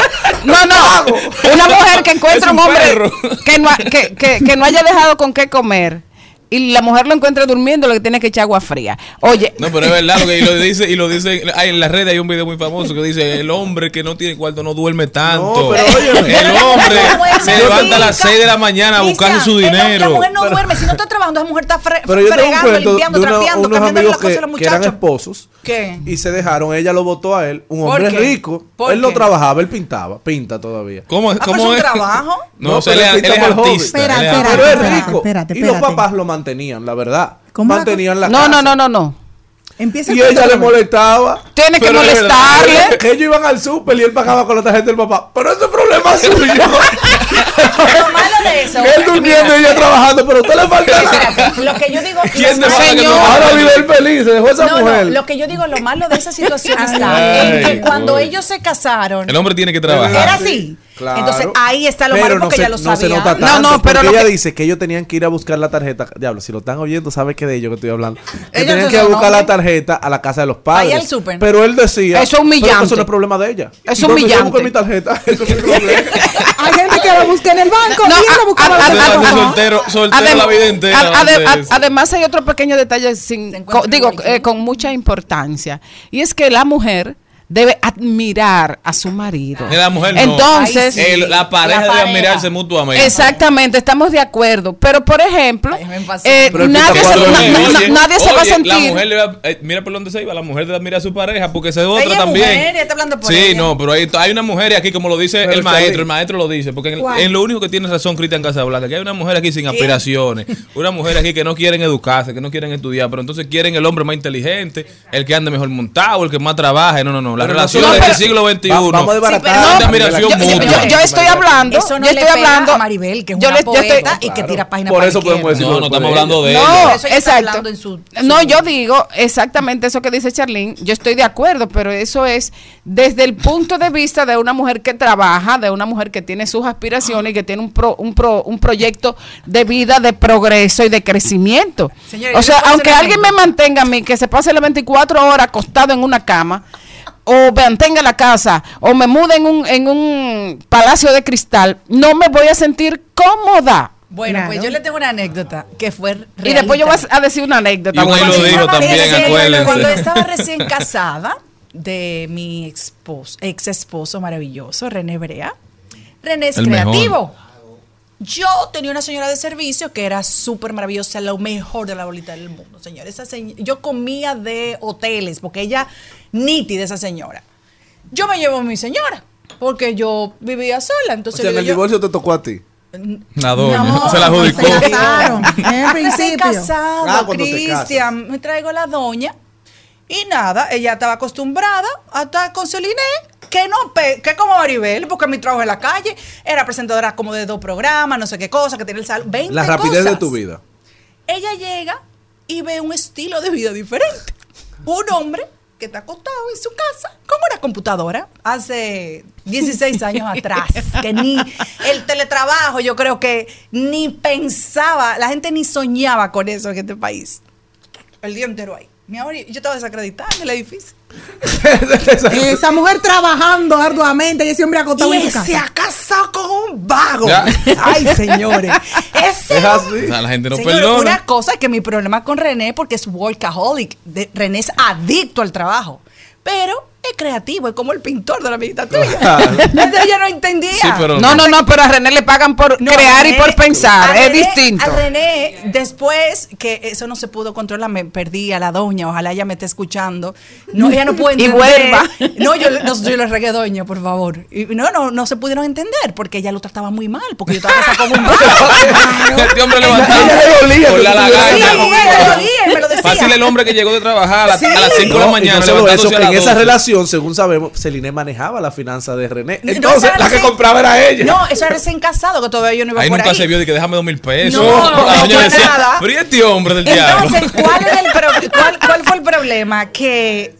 No, no. Una mujer que encuentra un un hombre que no, ha- que, que, que no haya dejado con qué comer y la mujer lo encuentra durmiendo, lo que tiene que echar agua fría. Oye, No, pero es verdad lo que y lo dice y lo dice hay en las redes hay un video muy famoso que dice el hombre que no tiene cuarto no duerme tanto. No, pero oye, el hombre se levanta a las chica. 6 de la mañana a buscarse su dinero. La mujer no duerme, si no está trabajando, esa mujer está fre Pero yo tengo un fregando, limpiando, trapeando, cambiando las cosas a los que eran muchachos. esposos ¿Qué? y se dejaron. Ella lo votó a él, un ¿Por hombre qué? rico. ¿Por Él no qué? trabajaba, él pintaba, pinta todavía. ¿Cómo, Ah, cómo es es? un trabajo. No, No, pero él, es- artista. Espera, espera. Pero es rico. espérate, y los papás lo mantenían, la verdad. ¿Cómo la mantenían la no, casa. no, no, no, no. Empieza Y ella le molestaba. Tiene que molestarle. Ellos iban al súper y él pagaba con la tarjeta del papá. Pero ese es problema suyo. Lo malo de eso. él durmiendo y ella trabajando, pero a usted le falta lo que yo digo. ¿Quién lo Señor. no- Ahora vive él feliz, se dejó esa No, mujer. no, lo que yo digo, lo malo de esa situación está en que cuando ellos se casaron, El hombre tiene que trabajar. era así. Claro. Entonces ahí está lo malo no porque se, ya lo no sabía. se nota antes. tanto, No, no, pero ella que- dice que ellos tenían que ir a buscar la tarjeta. Diablo, si lo están oyendo, sabe que de ellos que estoy hablando. Que Ellos tenían que ir a buscar la tarjeta a la casa de los padres. Ahí al súper. Pero él decía. Eso es humillante. "Pero Eso no es problema de ella. Es ¿Y dónde yo humillante. busco mi tarjeta? Eso es mi problema. Hay gente que la busca en el banco. No, a- a- a- la soltero, soltero la vida entera. eso. además hay otro pequeño detalle sin, digo eh, con mucha importancia y es que la mujer debe admirar a su marido. La mujer no. Entonces, Ay, sí. El- la pareja La debe admirarse mutuamente. Exactamente, estamos de acuerdo. Pero, por ejemplo, eh, Pero nadie, se, cuadro na- de- na- na- Oye, nadie se va a oye, La sentir. mujer le va, eh, mira por dónde se iba, la mujer debe admirar a su pareja porque Ella es también. mujer, ella está hablando por sí, ella. no, pero hay, hay una mujer aquí, como lo dice Pero el maestro, bien. el maestro lo dice, porque en lo único que tiene razón Cristian Casablanca, que hay una mujer aquí sin aspiraciones, una mujer aquí que no quieren educarse, que no quieren estudiar, pero entonces quieren el hombre más inteligente, el que ande mejor montado, el que más trabaje. No, no, no. Las no relaciones solo- del siglo XXI. Va- vamos a desbaratar. pero no, la- admiración yo, la- yo- yo- yo estoy hablando, Eso no yo estoy hablando a Maribel, que es yo una le- yo estoy- poeta y que tira páginas Por eso podemos decir. No, no estamos hablando de No, exacto. hablando en su- no, su- yo digo exactamente eso que dice Charlene. Yo estoy de acuerdo, pero eso es desde el punto de vista de una mujer que trabaja, de una mujer que tiene sus aspiraciones y que tiene un, pro- un, pro- un proyecto de vida, de progreso y de crecimiento. Señora, o sea, aunque alguien me mantenga a mí, que se pase las 24 horas acostado en una cama, o mantenga la casa, o me mude en un, en un palacio de cristal, no me voy a sentir cómoda. Bueno, Claro. pues yo le tengo una anécdota que fue Y después yo voy a decir una anécdota. Y lo Cuando dijo estaba también, recién- acuérdense. Cuando estaba recién casada de mi esposo, ex esposo maravilloso, René Brea. René es El mejor. Yo tenía una señora de servicio que era súper maravillosa, lo mejor de la bolita del mundo, señor. Esa señ- yo comía de hoteles, porque ella, nítida esa señora. Yo me llevo a mi señora, porque yo vivía sola. O Entonces sea, en yo el digo, divorcio te tocó a ti. La doña. No, se la adjudicó. Se casaron. En principio. casado, Ah, Cristian, me traigo la doña. Y nada, ella estaba acostumbrada a estar con Celine, que no, que como Maribel, porque mi trabajo en la calle, era presentadora como de dos programas, no sé qué cosa, que tiene el salón, 20 La rapidez de tu vida. Ella llega y ve un estilo de vida diferente. Un hombre que está acostado en su casa con una computadora hace 16 años atrás, que ni el teletrabajo yo creo que ni pensaba, la gente ni soñaba con eso en este país. El día entero ahí. Mi amor, yo estaba desacreditada en el edificio. Esa mujer trabajando arduamente y ese hombre acostado Y en su se casa. ha casado con un vago. Ya. Ay, señores. Ese Es así. O sea, la gente no Señor, perdona. Una cosa es que mi problema con René, porque es workaholic, de- René es adicto al trabajo, pero es creativo, es como el pintor de la amiguita tuya. Ella no entendía. Sí, pero No, no, no, pero a René le pagan por No, crear y por pensar. Es distinto. A René, después que eso no se pudo controlar, me perdí a la doña, ojalá ella me esté escuchando. No, ella no puede Y entender. vuelva. No, yo, le- no, yo le regué doña, por favor. Y no, no, no se pudieron entender porque ella lo trataba muy mal, porque yo estaba casada con un. Este hombre A levantado ella le dolía con que la Sí, lagaña. y me lo decía. Fácil el hombre que llegó de trabajar a, la- a las 5 de la y mañana. levantándose a las en esa 12. Según sabemos, Celine manejaba la finanza de René. No, Entonces, era la que compraba era ella. No, eso era recién casado, que todavía yo no iba Ahí por nunca ahí. se vio de que déjame dos mil pesos. No, doña no, decía, nada. pero ¿y este hombre del diablo? Entonces, ¿cuál, era el pro- cuál- cuál fue el problema? Que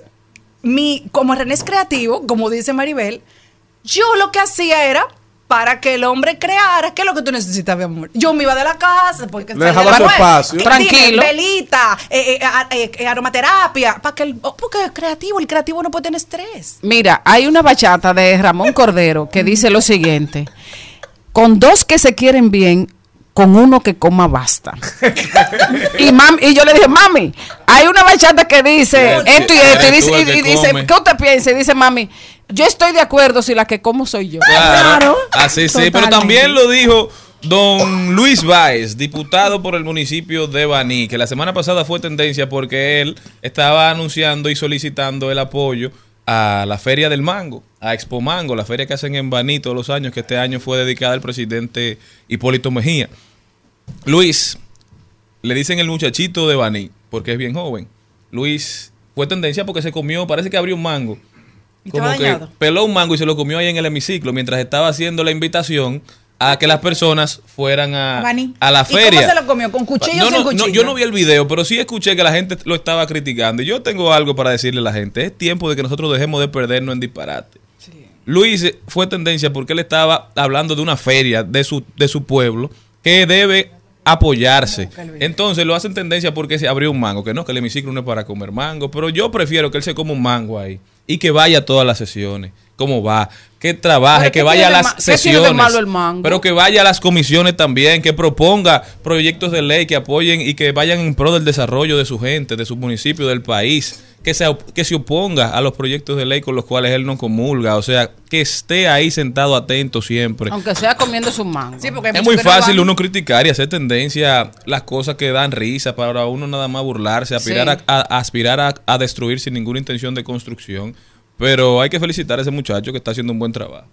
mi, como René es creativo, como dice Maribel, yo lo que hacía era para que el hombre creara, ¿qué es lo que tú necesitas, mi amor? Yo me iba de la casa, porque Le dejaba su espacio. Tranquilo. velita, eh, eh, a- eh, eh, aromaterapia, para que el, oh, porque es creativo, el creativo no puede tener estrés. Mira, hay una bachata de Ramón Cordero que dice lo siguiente: con dos que se quieren bien, con uno que coma basta. y, mam- y yo le dije, mami, hay una bachata que dice esto y esto. Y dice, y- dice. ¿qué usted piensa? Y dice, mami, yo estoy de acuerdo si la que como soy yo. Claro. Así sí, pero también lo dijo don Luis Báez, diputado por el municipio de Baní, que la semana pasada fue tendencia porque él estaba anunciando y solicitando el apoyo a la Feria del Mango, a Expo Mango, la feria que hacen en Baní todos los años, que este año fue dedicada al presidente Hipólito Mejía. Luis, le dicen el muchachito de Baní, porque es bien joven. Luis fue tendencia porque se comió, parece que abrió un mango. Y Como que dañado. peló un mango y se lo comió ahí en el hemiciclo mientras estaba haciendo la invitación a que las personas fueran a, A la ¿Y feria. cómo se lo comió? ¿Con cuchillo no, o sin no, cuchillo? yo no vi el video, pero sí escuché que la gente lo estaba criticando. Y yo tengo algo para decirle a la gente. Es tiempo de que nosotros dejemos de perdernos en disparate. Luis eh, fue tendencia porque él estaba hablando de una feria de su, de su pueblo que debe apoyarse. Entonces lo hacen tendencia porque se abrió un mango, que no, que el hemiciclo no es para comer mango, pero yo prefiero que él se coma un mango ahí y que vaya a todas las sesiones. ¿Cómo va? Que trabaje, ¿Pero que vaya a las sesiones. malo el mango? Pero que vaya a las comisiones también, que proponga proyectos de ley que apoyen y que vayan en pro del desarrollo de su gente, de su municipio, del país, que se, que se oponga a los proyectos de ley con los cuales él no comulga, o sea, que esté ahí sentado atento siempre. Aunque sea comiendo su mango. Sí, porque Es muy no fácil van. uno criticar y hacer tendencia las cosas que dan risa para uno nada más burlarse, aspirar, Sí. a, a- aspirar a, a destruir sin ninguna intención de construcción. Pero hay que felicitar a ese muchacho que está haciendo un buen trabajo.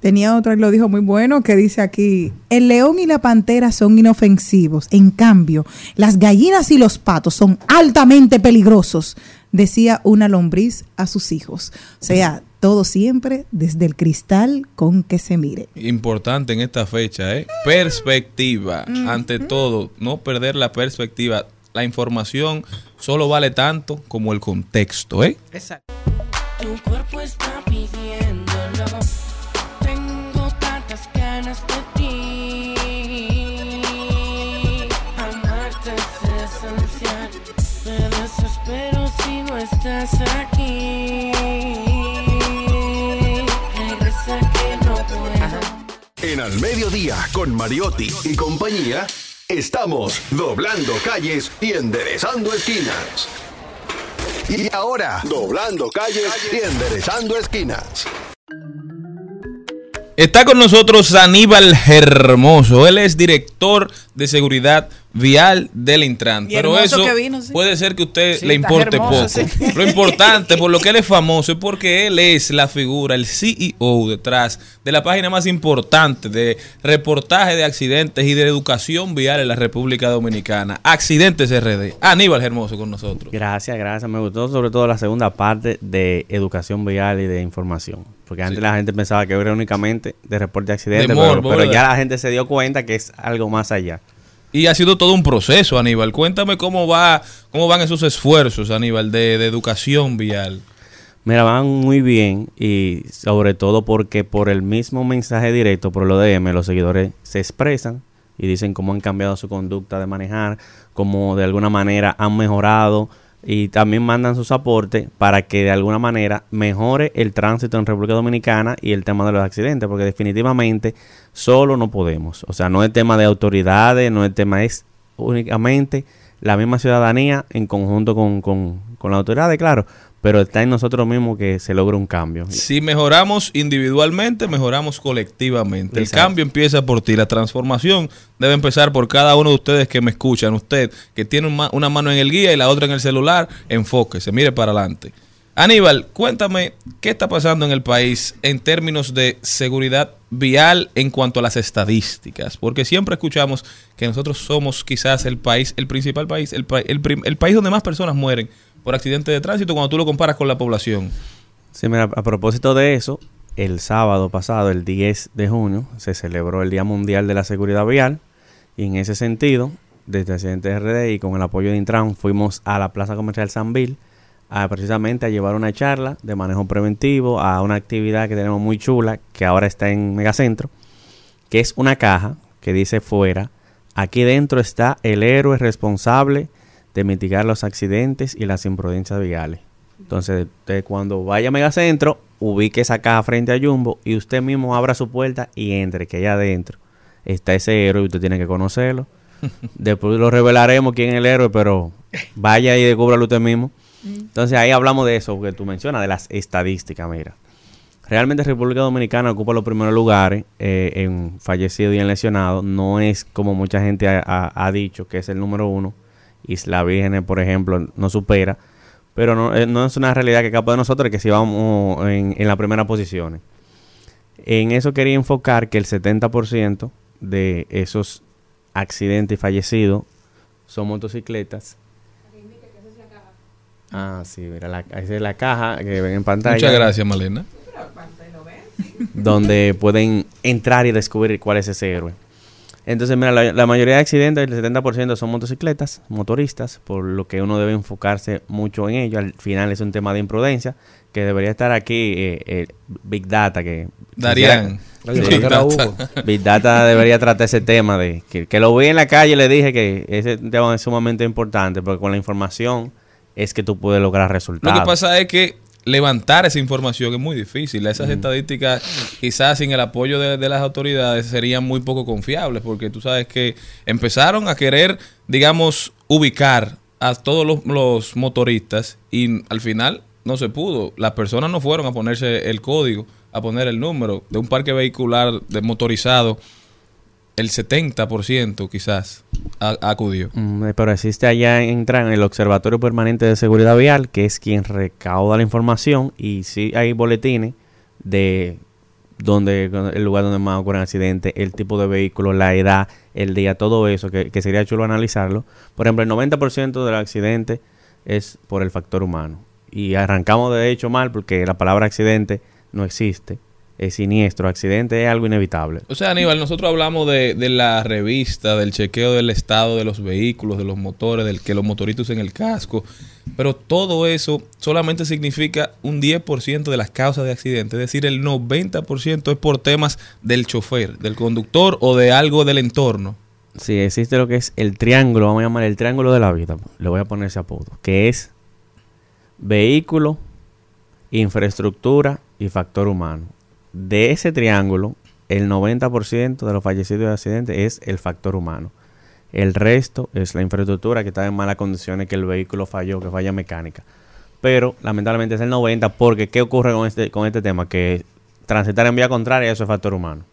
Tenía otro que lo dijo muy bueno que dice aquí, el león y la pantera son inofensivos, en cambio, las gallinas y los patos son altamente peligrosos, decía una lombriz a sus hijos. O sea, todo siempre desde el cristal con que se mire. Importante en esta fecha, ¿eh? Perspectiva. Ante todo, no perder la perspectiva. La información solo vale tanto como el contexto, ¿eh? Exacto. Tu cuerpo está. Desespero si no estás aquí. No. En Al Mediodía, con Mariotti y compañía, estamos doblando calles y enderezando esquinas. Y ahora, doblando calles y enderezando esquinas. Está con nosotros Aníbal Hermoso. Él es director de seguridad vial del Intran. Y Pero hermoso eso que vino, sí. puede ser que a usted Sí, le importe hermoso, poco. sí. Lo importante, por lo que él es famoso, es porque él es la figura, el CEO detrás de la página más importante de reportaje de accidentes y de educación vial en la República Dominicana. Accidentes RD. Aníbal Hermoso con nosotros. Gracias, gracias. Me gustó sobre todo la segunda parte de educación vial y de información. Porque antes la gente pensaba que era únicamente de reporte de accidentes, De pero- morbo, pero, ¿verdad? ya la gente se dio cuenta que es algo más allá. Y ha sido todo un proceso, Aníbal. Cuéntame cómo va, cómo van esos esfuerzos, Aníbal, de, de educación vial. Mira, van muy bien y sobre todo porque por el mismo mensaje directo, por el ODM, los seguidores se expresan y dicen cómo han cambiado su conducta de manejar, cómo de alguna manera han mejorado y también mandan sus aportes para que de alguna manera mejore el tránsito en República Dominicana y el tema de los accidentes, porque definitivamente solo no podemos. O sea, no es tema de autoridades, no es tema, es únicamente la misma ciudadanía en conjunto con, con, con las autoridades, claro, pero está en nosotros mismos que se logre un cambio. Si mejoramos individualmente, mejoramos colectivamente. El cambio empieza por ti. La transformación debe empezar por cada uno de ustedes que me escuchan. Usted que tiene una mano en el guía y la otra en el celular, enfóquese, mire para adelante. Aníbal, cuéntame qué está pasando en el país en términos de seguridad vial en cuanto a las estadísticas, porque siempre escuchamos que nosotros somos quizás el país, el principal país, el, pa- el prim- el país donde más personas mueren por accidentes de tránsito cuando tú lo comparas con la población. Sí, mira, a propósito de eso, el sábado pasado, el 10 de junio, se celebró el Día Mundial de la Seguridad Vial y en ese sentido, desde Accidentes RD y con el apoyo de Intran, fuimos a la Plaza Comercial San Bill a precisamente a llevar una charla de manejo preventivo a una actividad que tenemos muy chula que ahora está en Megacentro, que es una caja que dice fuera, aquí dentro está el héroe responsable de mitigar los accidentes y las imprudencias viales. Entonces, usted cuando vaya a Megacentro, ubique esa caja frente a Jumbo y usted mismo abra su puerta y entre, que allá adentro está ese héroe y usted tiene que conocerlo. Después lo revelaremos quién es el héroe, pero vaya y descúbralo usted mismo. Entonces ahí hablamos de eso que tú mencionas, de las estadísticas, mira. Realmente República Dominicana ocupa los primeros lugares eh, en fallecidos y en lesionados. No es como mucha gente ha, ha- ha dicho que es el número uno. Isla Virgen, por ejemplo, no supera. Pero no, eh, no es una realidad que escapa de nosotros que si vamos en, en las primeras posiciones. En eso quería enfocar que el 70% de esos accidentes y fallecidos son motocicletas. Ah, sí, mira, la, esa es la caja que ven en pantalla. Muchas gracias, Malena. Donde pueden entrar y descubrir cuál es ese héroe. Entonces, mira, la, la mayoría de accidentes, el 70% son motocicletas, motoristas, por lo que uno debe enfocarse mucho en ello. Al final es un tema de imprudencia, que debería estar aquí eh, eh, Big Data, que... Darían. Big Sí, Data. Big Data debería tratar ese tema de que, que lo vi en la calle y le dije que ese tema es sumamente importante porque con la información es que tú puedes lograr Lo resultados. que pasa es que levantar esa información es muy difícil. Esas estadísticas, quizás sin el apoyo de, de las autoridades, serían muy poco confiables, porque tú sabes que empezaron a querer, digamos, ubicar a todos los, los motoristas y al final no se pudo. Las personas no fueron a ponerse el código, a poner el número de un parque vehicular de motorizado. El 70% quizás acudió. Mm, eh, Pero existe allá entra en el Observatorio Permanente de Seguridad Vial, que es quien recauda la información y sí hay boletines de donde el lugar donde más ocurren accidentes, el tipo de vehículo, la edad, el día, todo eso, que, que sería chulo analizarlo. Por ejemplo, el 90% de los accidentes es por el factor humano. Y arrancamos de hecho mal porque la palabra accidente no existe. Es siniestro, accidente es algo inevitable. O sea, Aníbal, nosotros hablamos de, de la revista, del chequeo del estado de los vehículos, de los motores, del que los motoristas usen el casco, pero todo eso solamente significa un 10% de las causas de accidentes, es decir, el 90% es por temas del chofer, del conductor o de algo del entorno. Sí, existe lo que es el triángulo, vamos a llamar el triángulo de la vida, le voy a poner ese apodo, que es vehículo, infraestructura y factor humano. De ese triángulo, el 90% de los fallecidos de accidentes es el factor humano. El resto es la infraestructura que está en malas condiciones, que el vehículo falló, que falla mecánica. Pero lamentablemente es el 90% porque ¿qué ocurre con este, con este tema? Que transitar en vía contraria eso es factor humano.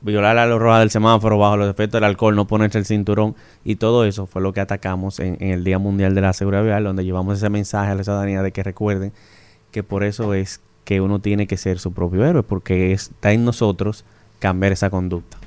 Violar la luz roja del semáforo bajo los efectos del alcohol, no ponerse el cinturón y todo eso fue lo que atacamos en, en el Día Mundial de la Seguridad Vial, donde llevamos ese mensaje a la ciudadanía de que recuerden que por eso es que uno tiene que ser su propio héroe, porque está en nosotros cambiar esa conducta.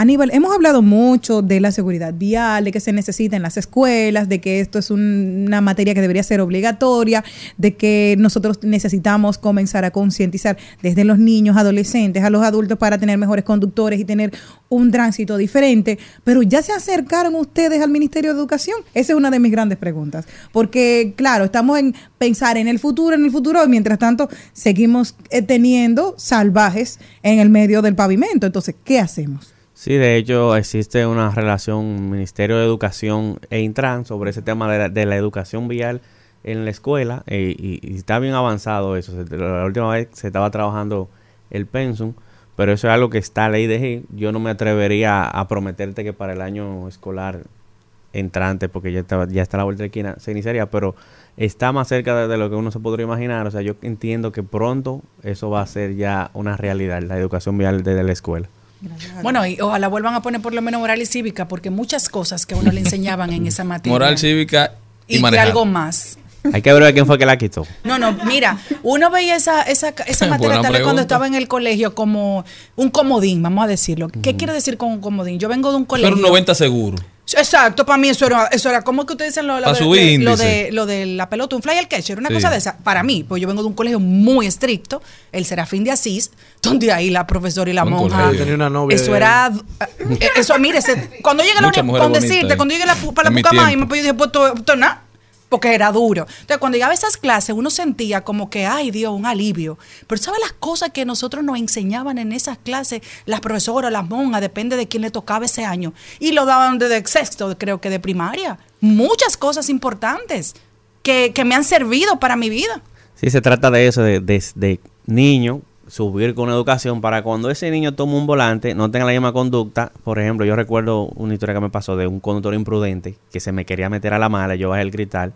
Aníbal, hemos hablado mucho de la seguridad vial, de que se necesita en las escuelas, de que esto es un- una materia que debería ser obligatoria, de que nosotros necesitamos comenzar a concientizar desde los niños, adolescentes, a los adultos para tener mejores conductores y tener un tránsito diferente. Pero ya se acercaron ustedes al Ministerio de Educación. Esa es una de mis grandes preguntas. Porque, claro, estamos en pensar en el futuro, en el futuro, y mientras tanto seguimos eh, teniendo salvajes en el medio del pavimento. Entonces, ¿qué hacemos? Sí, de hecho existe una relación Ministerio de Educación e Intran sobre ese tema de la, de la educación vial en la escuela eh, y, y está bien avanzado eso. La última vez se estaba trabajando el pensum, pero eso es algo que está ley de. Yo no me atrevería a prometerte que para el año escolar entrante, porque ya está, ya está la vuelta de esquina, se iniciaría, pero está más cerca de, de lo que uno se podría imaginar. O sea, yo entiendo que pronto eso va a ser ya una realidad, la educación vial desde la escuela. Bueno, y ojalá vuelvan a poner por lo menos moral y cívica, porque muchas cosas que a uno le enseñaban en esa materia. Moral cívica y, y algo más. Hay que ver quién fue que la quitó. No, no, mira, uno veía esa, esa, esa materia Buena tal vez cuando estaba en el colegio como un comodín, vamos a decirlo. ¿Qué quiere decir con un comodín? Yo vengo de un colegio. era un 90 seguro. Exacto, para mí eso era, eso era como que ustedes dicen lo, lo de, subir de- lo de lo de la pelota, un flyer catcher, una Sí. cosa de esa. Para mí, pues yo vengo de un colegio muy estricto, el Serafín de Asís, donde ahí la profesora y la Un monja. Tenía una novia Eso era. eh, Eso, mire, se- cuando llegué a la bonitas decirte, ahí. cuando llegué a la, para la mi Pucamaima, tiempo. pues yo dije, pues esto, esto nada. Porque era duro. Entonces, cuando llegaba a esas clases, uno sentía como que, ay Dios, un alivio. Pero ¿sabes las cosas que nosotros nos enseñaban en esas clases? Las profesoras, las monjas, depende de quién le tocaba ese año. Y lo daban desde sexto, creo que de primaria. Muchas cosas importantes que, que me han servido para mi vida. Sí, se trata de eso, de, de, de niño subir con educación para cuando ese niño toma un volante no tenga la misma conducta. Por ejemplo, yo recuerdo una historia que me pasó de un conductor imprudente que se me quería meter a la mala, yo bajé el cristal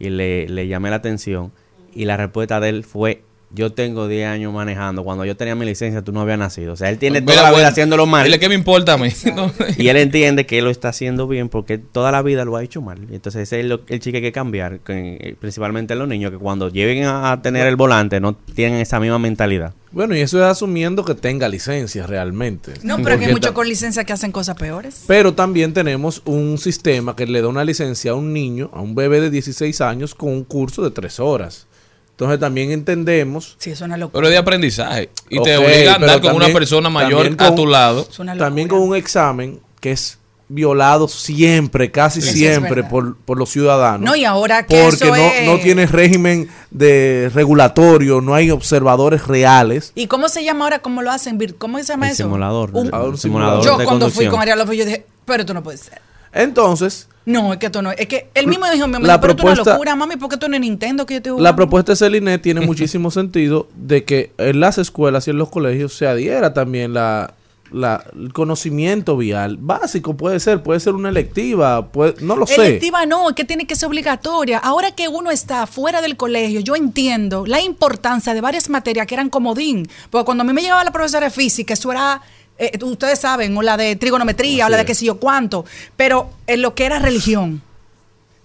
y le, le llamé la atención y la respuesta de él fue, yo tengo 10 años manejando, cuando yo tenía mi licencia tú no habías nacido. O sea, él tiene Mira, toda la vida haciéndolo mal. Dile que me importa a mí. No. Y él entiende que él lo está haciendo bien porque toda la vida lo ha hecho mal. Y Entonces ese es lo- el chico que hay que cambiar, que, eh, principalmente los niños, que cuando lleguen a, a tener el volante no tienen esa misma mentalidad. Bueno, y eso es asumiendo que tenga licencia realmente. No, pero que hay muchos con licencia que hacen cosas peores. Pero también tenemos un sistema que le da una licencia a un niño, a un bebé de 16 años, con un curso de 3 horas. Entonces también entendemos... Sí, es una locura. Pero es de aprendizaje. Y te obliga a andar con una persona mayor a tu lado. Es una También con un examen que es violado siempre, casi Eso siempre por, por los ciudadanos. No, y ahora que porque eso no, es- no tiene régimen de regulatorio, no hay observadores reales. ¿Y cómo se llama ahora? ¿Cómo lo hacen? ¿Cómo se llama El eso? simulador. Un- Ah, un simulador. simulador yo de cuando fui conducción. con María López, yo dije, pero esto no puede ser. Entonces, No, es que esto no es que él mismo dijo, mi mamá, pero esto es una locura, mami, porque esto no es Nintendo que yo te la propuesta de Celine tiene muchísimo sentido de que en las escuelas y en los colegios se adhiera también la, la- el conocimiento vial básico, puede ser, puede ser una electiva, puede- no lo sé. Electiva no, es que tiene que ser obligatoria. Ahora que uno está fuera del colegio, yo entiendo la importancia de varias materias que eran comodín. Porque cuando a mí me llegaba la profesora de física, eso era, eh, ustedes saben, o la de trigonometría, o la de qué sé yo cuánto. Pero en lo que era religión,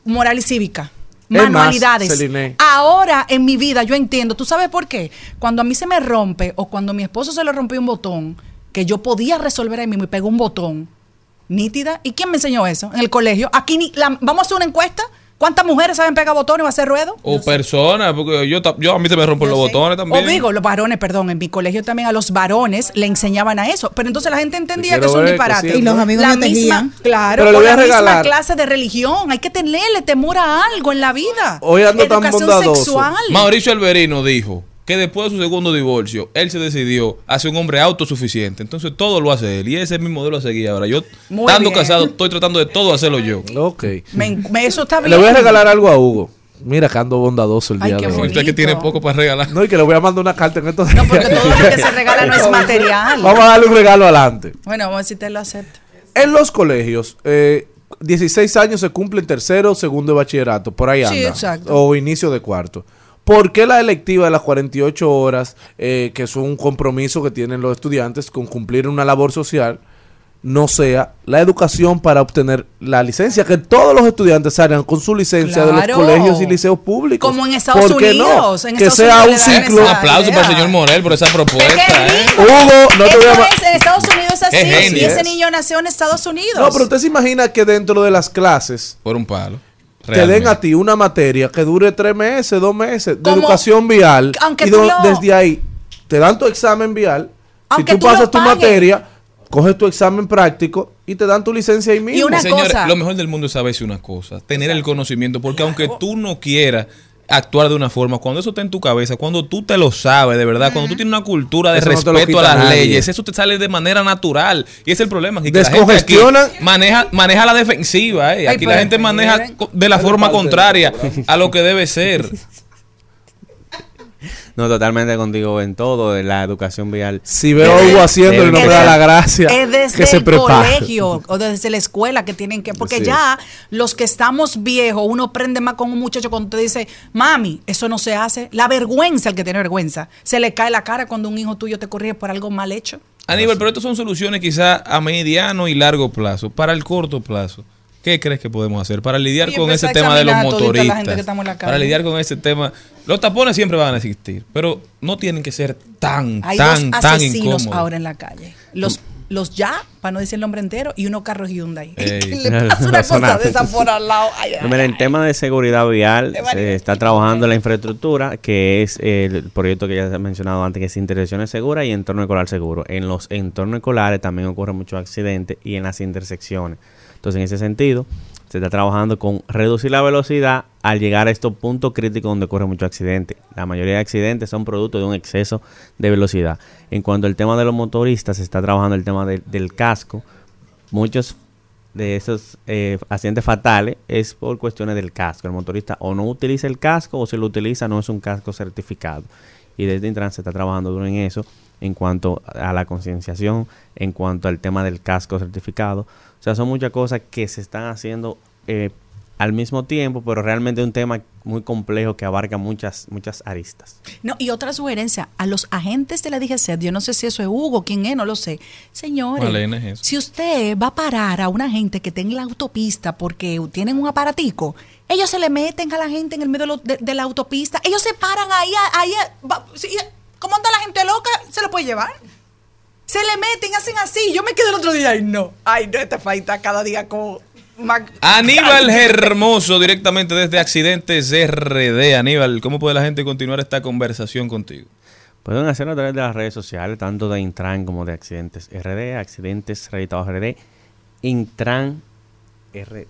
moral y cívica. Más, Manualidades. Ahora en mi vida yo entiendo. ¿Tú sabes por qué? Cuando a mí se me rompe o cuando a mi esposo se le rompió un botón, que yo podía resolver ahí mismo y pegó un botón, nítida. ¿Y quién me enseñó eso? En el colegio. Aquí ni la- vamos a hacer una encuesta. ¿Cuántas mujeres saben pegar botones o hacer ruedo? O personas, porque yo, yo a mí se me rompen los botones también. O digo, los varones, perdón, en mi colegio también a los varones le enseñaban a eso. Pero entonces la gente entendía Te que es un disparate. Y los amigos la no misma, claro, Pero la misma clase de religión. Hay que tenerle temor a algo en la vida. Hoy ando tan Educación bondadoso. sexual. Mauricio Alberino dijo que después de su segundo divorcio, él se decidió a ser un hombre autosuficiente. Entonces todo lo hace él. Y ese es mi modelo a seguir ahora. Yo, Muy estando bien. casado, estoy tratando de todo hacerlo yo. Ok. Me- me- eso está bien. Le voy a regalar algo a Hugo. Mira que ando bondadoso el Ay, día qué de hoy. Usted que tiene poco para regalar. No, y que le voy a mandar una carta en estos No, porque todo lo que se regala no es material. Vamos a darle un regalo adelante. Bueno, vamos a ver si te lo acepta. En los colegios, eh, 16 años se cumple el tercero o segundo de bachillerato, por ahí anda. Sí, exacto. O inicio de cuarto. ¿Por qué la electiva de las 48 horas, eh, que es un compromiso que tienen los estudiantes con cumplir una labor social, no sea la educación para obtener la licencia? Que todos los estudiantes salgan con su licencia de los colegios y liceos públicos. Como en Estados ¿Por qué no? Unidos. En que Estados sea Unidos un ciclo. Un aplauso para el señor Morel por esa propuesta. ¿eh? Hugo, no te voy a es, en Estados Unidos es así. Y ese Es. niño nació en Estados Unidos. No, pero usted se imagina que dentro de las clases Por un palo. Te den a ti una materia que dure tres meses, dos meses de Como- educación vial aunque y tú do- lo- desde ahí te dan tu examen vial. Si tú, pasas tu materia, coges tu examen práctico y te dan tu licencia ahí mismo. una Señores, cosa. lo mejor del mundo es saberse una cosa, tener el conocimiento, porque aunque tú no quieras actuar de una forma, cuando eso está en tu cabeza, cuando tú te lo sabes de verdad, cuando tú tienes una cultura de Eso no respeto a las nadie. leyes, eso te sale de manera natural. Y ese es el problema, que la gente aquí Descongestionan. maneja, maneja la defensiva, eh. Ay, aquí la gente maneja co- de la forma contraria a lo que debe ser. No, totalmente contigo en todo, de la educación vial. Si veo a Hugo haciendo y no me da la gracia, Es desde que se el prepare. colegio o desde la escuela que tienen que. Porque Sí. ya los que estamos viejos, uno prende más con un muchacho cuando te dice, mami, eso no se hace. La vergüenza, el que tiene vergüenza, se le cae la cara cuando un hijo tuyo te corrige por algo mal hecho. Aníbal, pero estas son soluciones quizá a mediano y largo plazo. Para el corto plazo, ¿qué crees que podemos hacer para lidiar Oye, con ese tema de los motoristas? que estamos en la calle. Para lidiar con ese tema, los tapones siempre van a existir, pero no tienen que ser tan, Hay tan, dos tan asesinos incómodos. ahora en la calle. Los, los ya, para no decir el nombre entero, y uno carro Hyundai. Ey. Le pasa una cosa de esa por al lado. Ay, ay, No, mira, en tema de seguridad vial se está trabajando la infraestructura, que es el proyecto que ya se ha mencionado antes, que es intersecciones seguras y entorno escolar seguro. En los entornos escolares también ocurren muchos accidentes y en las intersecciones. Entonces, en ese sentido, se está trabajando con reducir la velocidad al llegar a estos puntos críticos donde ocurren muchos accidentes. La mayoría de accidentes son producto de un exceso de velocidad. En cuanto al tema de los motoristas, se está trabajando el tema de- del casco. Muchos de esos eh, accidentes fatales es por cuestiones del casco. El motorista o no utiliza el casco o si lo utiliza no es un casco certificado. Y desde Intran se está trabajando duro en eso en cuanto a la concienciación, en cuanto al tema del casco certificado. O sea, son muchas cosas que se están haciendo eh, al mismo tiempo, pero realmente es un tema muy complejo que abarca muchas, muchas aristas. No, y otra sugerencia, a los agentes de la DGC, yo no sé si eso es Hugo, quién es, no lo sé. Señores, es si usted va a parar a una gente que tenga la autopista porque tienen un aparatico, ellos se le meten a la gente en el medio de, lo- de- de la autopista, ellos se paran ahí, ahí, va- ¿cómo anda la gente loca? ¿Se lo puede llevar? Se le meten, hacen así. Yo me quedé el otro día y no. Ay, no, esta falta cada día como... Aníbal Hermoso, directamente desde Accidentes RD. Aníbal, ¿cómo puede la gente continuar esta conversación contigo? Pueden hacerlo a través de las redes sociales, tanto de Intran como de Accidentes RD, Accidentes Reeditados RD, Intran RD.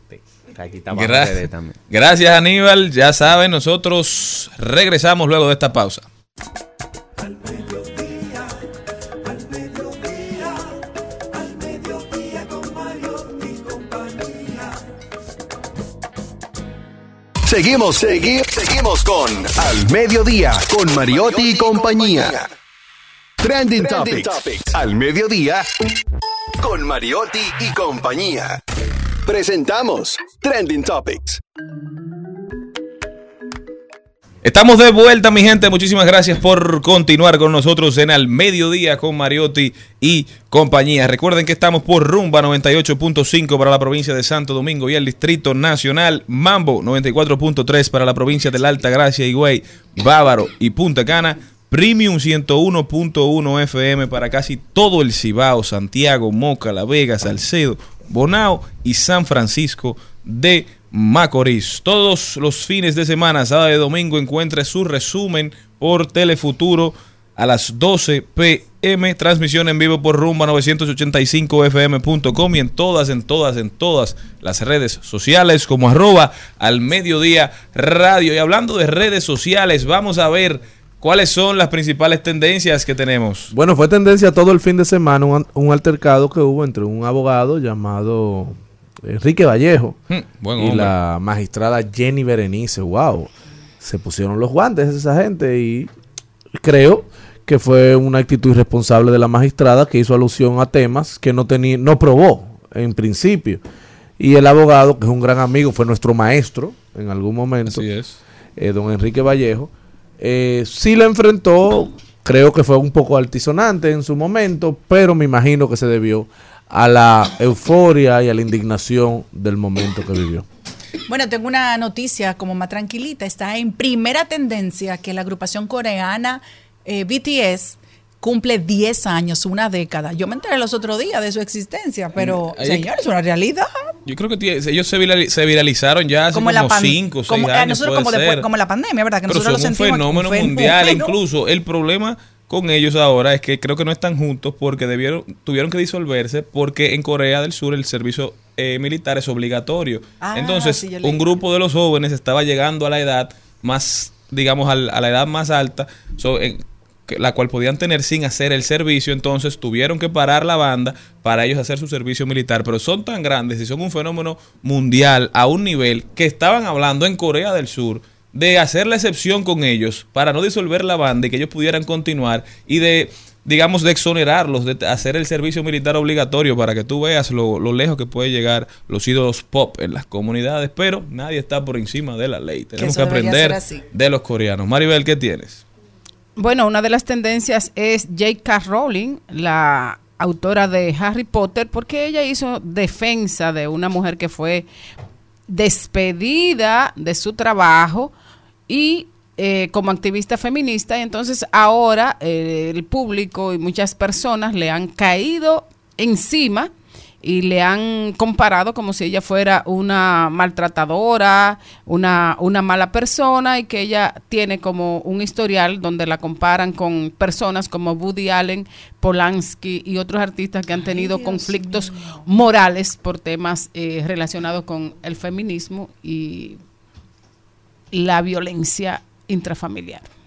Aquí está abajo Gra- RD también. Gracias, Aníbal. Ya saben, nosotros regresamos luego de esta pausa. Al Seguimos, seguimos, seguimos con Al Mediodía, con Mariotti y compañía. Trending, Topics. Al Mediodía, con Mariotti y compañía. Presentamos Trending Topics. Estamos de vuelta, mi gente. Muchísimas gracias por continuar con nosotros en Al Mediodía con Mariotti y compañía. Recuerden que estamos por Rumba 98.5 para la provincia de Santo Domingo y el Distrito Nacional. Mambo 94.3 para la provincia de la Alta Gracia, Higüey, Bávaro y Punta Cana. Premium 101.1 FM para casi todo el Cibao, Santiago, Moca, La Vega, Salcedo, Bonao y San Francisco de Macorís. Todos los fines de semana, sábado y domingo, encuentre su resumen por Telefuturo a las 12 pm. Transmisión en vivo por rumba 985fm.com y en todas, en todas, en todas las redes sociales como arroba al mediodía radio. Y hablando de redes sociales, vamos a ver cuáles son las principales tendencias que tenemos. Bueno, fue tendencia todo el fin de semana un, un altercado que hubo entre un abogado llamado Enrique Vallejo Hmm, y hombre. la magistrada Jenny Berenice. Wow, se pusieron los guantes esa gente y creo que fue una actitud irresponsable de la magistrada que hizo alusión a temas que no tenía, no probó en principio. Y el abogado, que es un gran amigo, fue nuestro maestro en algún momento, Así es. eh, don Enrique Vallejo, eh, sí la enfrentó, creo que fue un poco altisonante en su momento, pero me imagino que se debió a la euforia y a la indignación del momento que vivió. Bueno, tengo una noticia como más tranquilita. Está en primera tendencia que la agrupación coreana eh, BTS cumple 10 años, una década. Yo me enteré los otros días de su existencia, pero, Ahí- señores, es una realidad. Yo creo que ellos se, virali- se viralizaron ya hace Como como la pan- 5 o 6 como, eh, años. nosotros como, después- ser. como la pandemia, ¿verdad? Que Pero nosotros son lo un sentimos como fenómeno un mundial. fenómeno. Incluso el problema con ellos ahora es que creo que no están juntos porque debieron tuvieron que disolverse porque en Corea del Sur el servicio eh, militar es obligatorio. Ah, Entonces, sí, un grupo de los jóvenes estaba llegando a la edad más, digamos, al- a la edad más alta, so, en- que- la cual podían tener sin hacer el servicio, entonces tuvieron que parar la banda para ellos hacer su servicio militar, pero son tan grandes y son un fenómeno mundial a un nivel que estaban hablando en Corea del Sur de hacer la excepción con ellos para no disolver la banda y que ellos pudieran continuar y de digamos de exonerarlos de hacer el servicio militar obligatorio para que tú veas lo, lo lejos que puede llegar los ídolos pop en las comunidades, pero nadie está por encima de la ley. Tenemos que, debería aprender de los coreanos. Maribel, ¿qué tienes? Bueno, una de las tendencias es J.K. Rowling, la autora de Harry Potter, porque ella hizo defensa de una mujer que fue despedida de su trabajo y eh, como activista feminista, y entonces ahora eh, el público y muchas personas le han caído encima y le han comparado como si ella fuera una maltratadora, una, una mala persona y que ella tiene como un historial donde la comparan con personas como Woody Allen, Polanski y otros artistas que han tenido conflictos morales por temas eh, relacionados con el feminismo y la violencia intrafamiliar.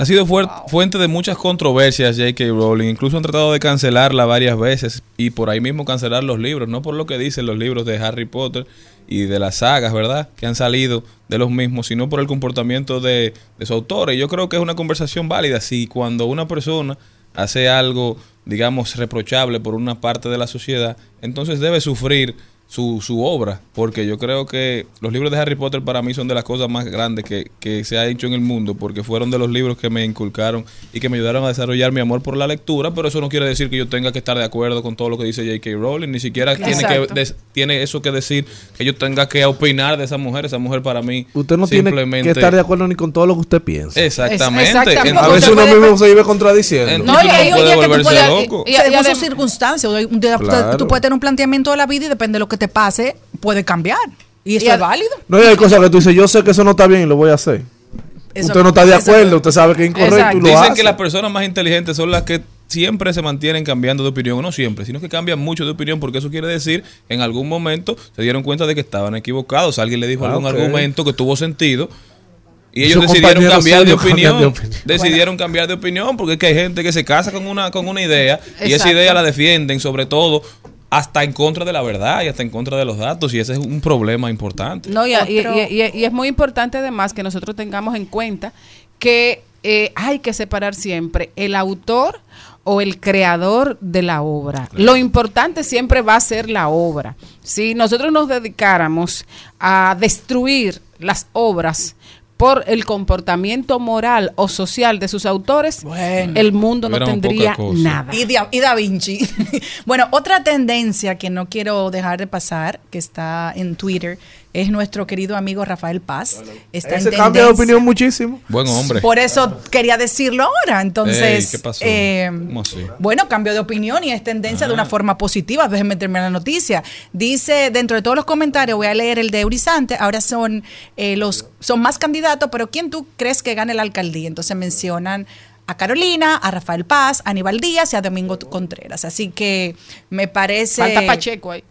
Ha sido fuente de muchas controversias J.K. Rowling. Incluso han tratado de cancelarla varias veces y por ahí mismo cancelar los libros. No por lo que dicen los libros de Harry Potter y de las sagas, ¿verdad? Que han salido de los mismos, sino por el comportamiento de, de su autor. Y yo creo que es una conversación válida. Si cuando una persona hace algo, digamos, reprochable por una parte de la sociedad, entonces debe sufrir su, su obra, porque yo creo que los libros de Harry Potter para mí son de las cosas más grandes que, que se ha hecho en el mundo, porque fueron de los libros que me inculcaron y que me ayudaron a desarrollar mi amor por la lectura, pero eso no quiere decir que yo tenga que estar de acuerdo con todo lo que dice J.K. Rowling, ni siquiera tiene, que, tiene eso que decir que yo tenga que opinar de esa mujer, esa mujer para mí Usted no tiene simplemente... que estar de acuerdo ni con todo lo que usted piensa. Exactamente. A veces uno puede- mismo se vive contradiciendo. No, y hay un día que tú tú puedes- puedes, loco. y- y según sus circunstancias, Claro. tú puedes tener un planteamiento de la vida y depende de lo que te pase, puede cambiar. Y eso Y es válido. No y hay cosas que tú dices, yo sé que eso no está bien y lo voy a hacer. Eso- usted no está de eso- acuerdo, usted sabe que es incorrecto y lo Dicen hace. que las personas más inteligentes son las que siempre se mantienen cambiando de opinión, no siempre, sino que cambian mucho de opinión, porque eso quiere decir en algún momento se dieron cuenta de que estaban equivocados, alguien le dijo Ah, algún argumento que tuvo sentido y ellos decidieron cambiar de opinión, de opinión. decidieron cambiar de opinión porque es que hay gente que se casa con una con una idea y esa idea la defienden sobre todo hasta en contra de la verdad y hasta en contra de los datos y ese es un problema importante. No, y, y- Otro- y- y- y es muy importante además que nosotros tengamos en cuenta que eh, hay que separar siempre el autor o el creador de la obra. Lo importante siempre va a ser la obra. Si nosotros nos dedicáramos a destruir las obras por el comportamiento moral o social de sus autores, Bueno. el mundo no tendría nada. Y, Da, y Da Vinci. bueno, otra tendencia que no quiero dejar de pasar, que está en Twitter, es nuestro querido amigo Rafael Paz. Está Ese en cambia de opinión muchísimo. Buen hombre. Por eso quería decirlo ahora. Entonces, Ey, ¿qué pasó? eh, ¿Cómo así? bueno, cambio de opinión y es tendencia de una forma positiva. Déjenme terminar la noticia. Dice, dentro de todos los comentarios, voy a leer el de Eurizante. Ahora son eh, los son más candidatos, pero ¿quién tú crees que gane la alcaldía? Entonces mencionan a Carolina, a Rafael Paz, a Aníbal Díaz y a Domingo Contreras. Así que me parece... Falta Pacheco ahí.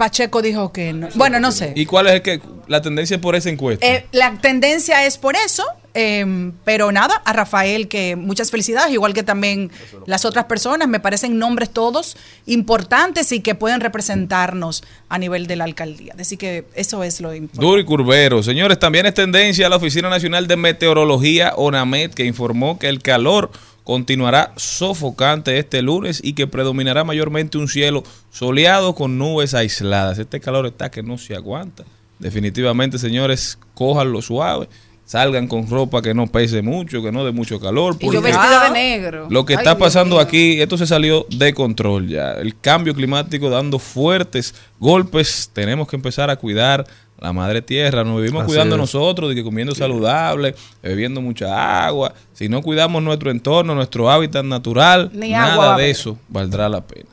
Pacheco dijo que no. Bueno, no sé. ¿Y cuál es el que, la tendencia por esa encuesta? Eh, la tendencia es por eso, eh, pero nada, a Rafael que muchas felicidades, igual que también las otras personas, me parecen nombres todos importantes y que pueden representarnos a nivel de la alcaldía. Así que eso es lo importante. Duro y curvero. Señores, también es tendencia la Oficina Nacional de Meteorología, ONAMET, que informó que el calor continuará sofocante este lunes y que predominará mayormente un cielo soleado con nubes aisladas. Este calor está que no se aguanta. Definitivamente, señores, cójanlo suave. Salgan con ropa que no pese mucho, que no dé mucho calor. Y yo vestida de negro. Lo que Ay, está pasando aquí, esto se salió de control ya. El cambio climático dando fuertes golpes. Tenemos que empezar a cuidar la madre tierra. Nos vivimos Así cuidando es. nosotros, de que comiendo saludable, bebiendo mucha agua. Si no cuidamos nuestro entorno, nuestro hábitat natural, Ni agua nada de eso valdrá la pena.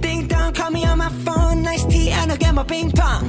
Ding dong, call me on my phone, nice tea, and I'll get my ping pong.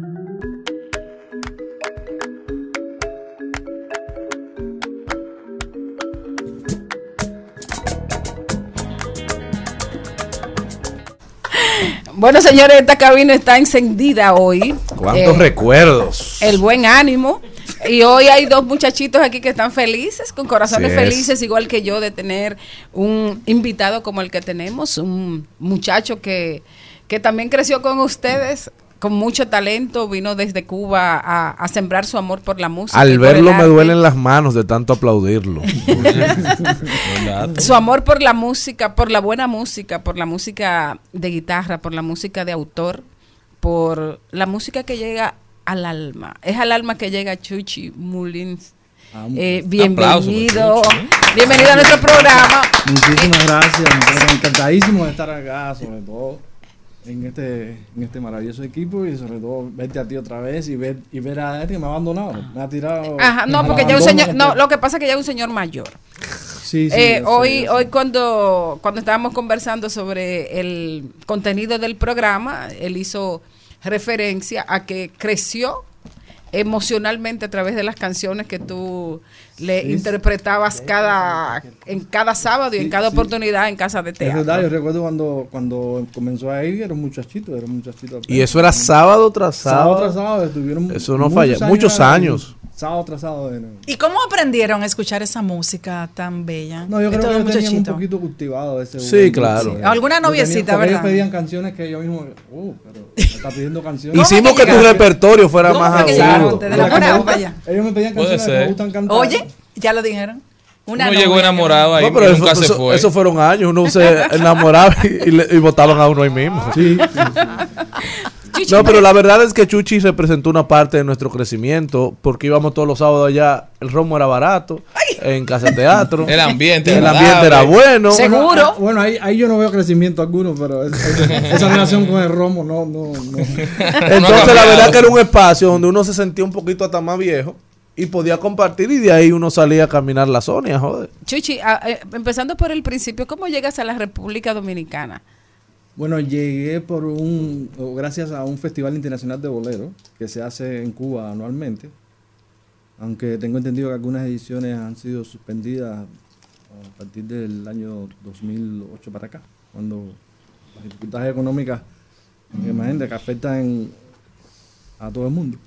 Bueno, señores, esta cabina está encendida hoy. ¿Cuántos Eh, recuerdos? el buen ánimo. Y hoy hay dos muchachitos aquí que están felices, con corazones felices, igual que yo, de tener un invitado como el que tenemos, un muchacho que, que también creció con ustedes, con mucho talento, vino desde Cuba a, a sembrar su amor por la música. Al verlo me duelen las manos de tanto aplaudirlo. Su amor por la música, por la buena música, por la música de guitarra, por la música de autor, por la música que llega al alma. Es al alma que llega Chuchi Mullins. Ah, Eh, bienvenido. Bienvenido a nuestro programa. Muchísimas gracias, encantadísimo de estar acá, sobre todo en este, en este maravilloso equipo y sobre todo verte a ti otra vez y ver y ver a él que me ha abandonado, me ha tirado. Ajá, no, porque ya un señor, no, lo que pasa es que ya es un señor mayor. Sí, sí, Eh, hoy, sé. hoy cuando, cuando estábamos conversando sobre el contenido del programa, él hizo referencia a que creció emocionalmente a través de las canciones que tú le Sí. interpretabas cada en cada sábado y en cada sí. oportunidad en casa de Es verdad, yo teatro. recuerdo cuando, cuando comenzó a ir, era un muchachito, era un muchachito. apenas. Y eso era sábado tras sábado sábado. tras sábado, estuvieron Eso no falla. Muchos años. Sábado tras sábado. de nuevo. ¿Y cómo aprendieron a escuchar esa música tan bella? No, yo creo que yo tenía un muchachito? poquito cultivado ese. Sí, claro. gusto. Alguna noviecita, ¿verdad? Ellos pedían canciones que yo mismo, oh, pero me está pidiendo canciones. Hicimos que tu repertorio fuera ¿Cómo más agudo. Ellos me pedían canciones que ser. me gustan cantar. Oye, ya lo dijeron. Una Uno llegó enamorado ahí No, pero y eso, nunca se fue. eso fueron años. Uno se enamoraba y, y le- y votaban a uno ahí mismo. Sí, No, pero la verdad es que Chuchi representó una parte de nuestro crecimiento porque íbamos todos los sábados allá. El romo era barato en casa de teatro. El ambiente El ambiente era bueno. Seguro. Bueno, ah, bueno, ahí, ahí yo no veo crecimiento alguno, pero es- es- esa relación con el romo no, no, no. Entonces la verdad que era un espacio donde uno se sentía un poquito hasta más viejo y podía compartir y de ahí uno salía a caminar la Sonia, joder. Chuchi, ah, eh, empezando por el principio, ¿cómo llegas a la República Dominicana? Bueno, llegué por un, gracias a un festival internacional de bolero que se hace en Cuba anualmente, aunque tengo entendido que algunas ediciones han sido suspendidas a partir del año 2008 para acá, cuando las dificultades económicas, imagínate, que afectan a todo el mundo.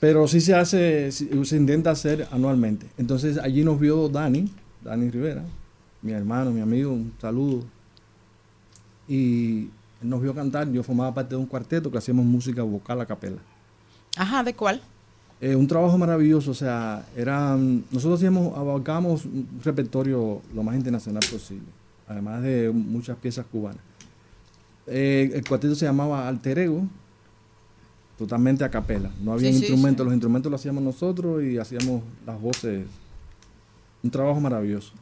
Pero sí se hace, se intenta hacer anualmente. Entonces allí nos vio Dani, Dani Rivera, mi hermano, mi amigo, un saludo. Y nos vio cantar, yo formaba parte de un cuarteto que hacíamos música vocal a capela. Ajá, ¿de cuál? Eh, un trabajo maravilloso, o sea, eran, nosotros hacíamos, abarcábamos un repertorio lo más internacional posible, además de muchas piezas cubanas. Eh, el cuarteto se llamaba Alter Ego totalmente a capela. No había Sí, sí, instrumentos, sí. los instrumentos los hacíamos nosotros y hacíamos las voces. Un trabajo maravilloso.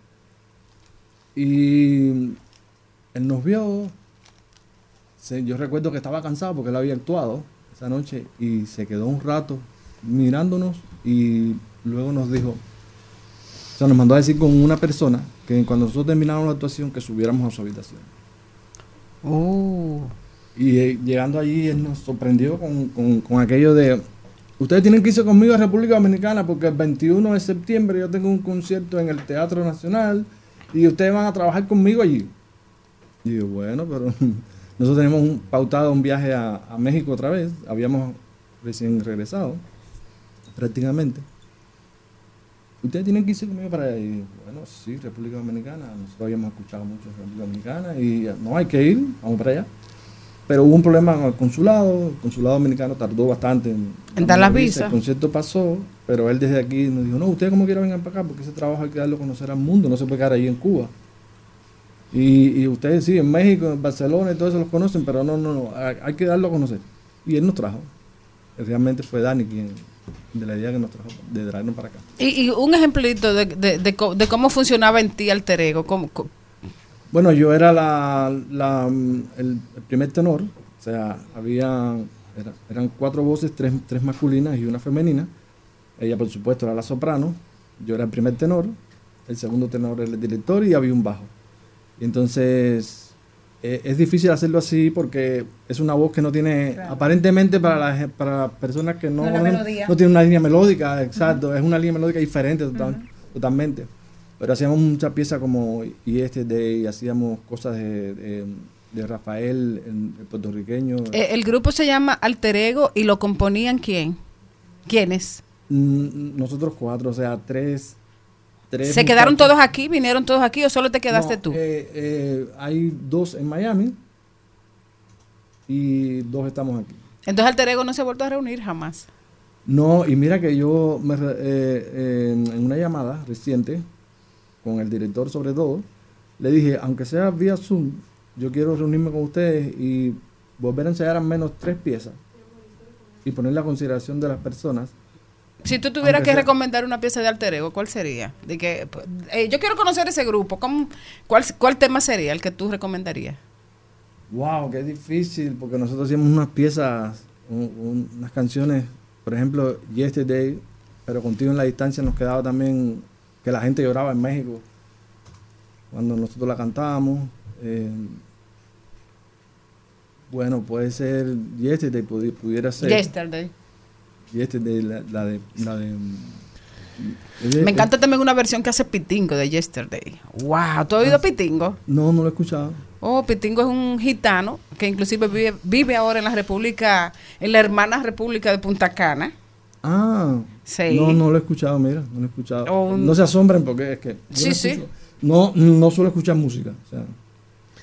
Y él nos vio. se- yo recuerdo que estaba cansado porque él había actuado esa noche y se quedó un rato mirándonos y luego nos dijo, o sea, nos mandó a decir con una persona que cuando nosotros termináramos la actuación que subiéramos a su habitación. Uh. Y eh, llegando allí, él nos sorprendió con, con- con aquello de, ustedes tienen que irse conmigo a República Dominicana porque el 21 de septiembre yo tengo un concierto en el Teatro Nacional y ustedes van a trabajar conmigo allí. Y digo, bueno, pero nosotros tenemos un, pautado un viaje a, a México otra vez, habíamos recién regresado, prácticamente. Ustedes tienen que irse conmigo para allá. Y bueno, sí, República Dominicana, nosotros habíamos escuchado mucho de República Dominicana y no hay que ir, vamos para allá. Pero hubo un problema con el consulado, el consulado dominicano tardó bastante en, En dar las visa, visas. El concierto pasó, pero él desde aquí nos dijo, no, ustedes como quieran vengan para acá, porque ese trabajo hay que darlo a conocer al mundo, no se puede quedar ahí en Cuba. Y, y ustedes sí, en México, en Barcelona y todo eso los conocen, pero no, no, no, hay, que darlo a conocer. Y él nos trajo. Realmente fue Dani quien, de la idea que nos trajo, de traernos para acá. Y, y un ejemplito de, de, de co- de cómo funcionaba en ti alter ego. cómo- Bueno, yo era la, la, el, el primer tenor, o sea, había, era- eran cuatro voces, tres, tres masculinas y una femenina. Ella, por supuesto, era la soprano, yo era el primer tenor, el segundo tenor era el director y había un bajo. Y entonces, eh, es difícil hacerlo así porque es una voz que no tiene, aparentemente para las para personas que no, No no- melodía. no tiene una línea melódica, exacto, es una línea melódica diferente total- totalmente. Pero hacíamos muchas piezas como Y este de hacíamos cosas de, de- de Rafael, el, el puertorriqueño. Eh, el grupo se llama Alter Ego y lo componían quién? ¿Quiénes? Mm, Nosotros cuatro, o sea, tres. Tres ¿Se quedaron muchachos. todos aquí? ¿Vinieron todos aquí o solo te quedaste No, tú? eh, eh, hay dos en Miami y dos estamos aquí. Entonces Alter Ego no se ha vuelto a reunir jamás. No, y mira que yo me eh, en, una llamada reciente con el director sobre todo, le dije, aunque sea vía Zoom, yo quiero reunirme con ustedes y volver a ensayar al menos tres piezas y poner la consideración de las personas. Si tú tuvieras que sea- recomendar una pieza de Alter Ego, ¿cuál sería? De que pues, eh, yo quiero conocer ese grupo. ¿Cómo, cuál, ¿Cuál tema sería el que tú recomendarías? Wow, qué difícil, porque nosotros hacíamos unas piezas, un- un- unas canciones, por ejemplo, Yesterday, pero contigo en la distancia nos quedaba también que la gente lloraba en México cuando nosotros la cantábamos. Eh, bueno, puede ser Yesterday, pudi- pudiera ser. Yesterday. Yesterday, la, la de... La de Me encanta también una versión que hace Pitingo de Yesterday. ¡Wow! ¿Tú has oído Pitingo? No, no lo he escuchado. Oh, Pitingo es un gitano que inclusive vive, vive ahora en la República, en la hermana República de Punta Cana. Ah, Sí. no, no lo he escuchado, mira, no lo he escuchado. O un- No se asombren porque es que... yo Sí, no sí. No, no suelo escuchar música. O sea,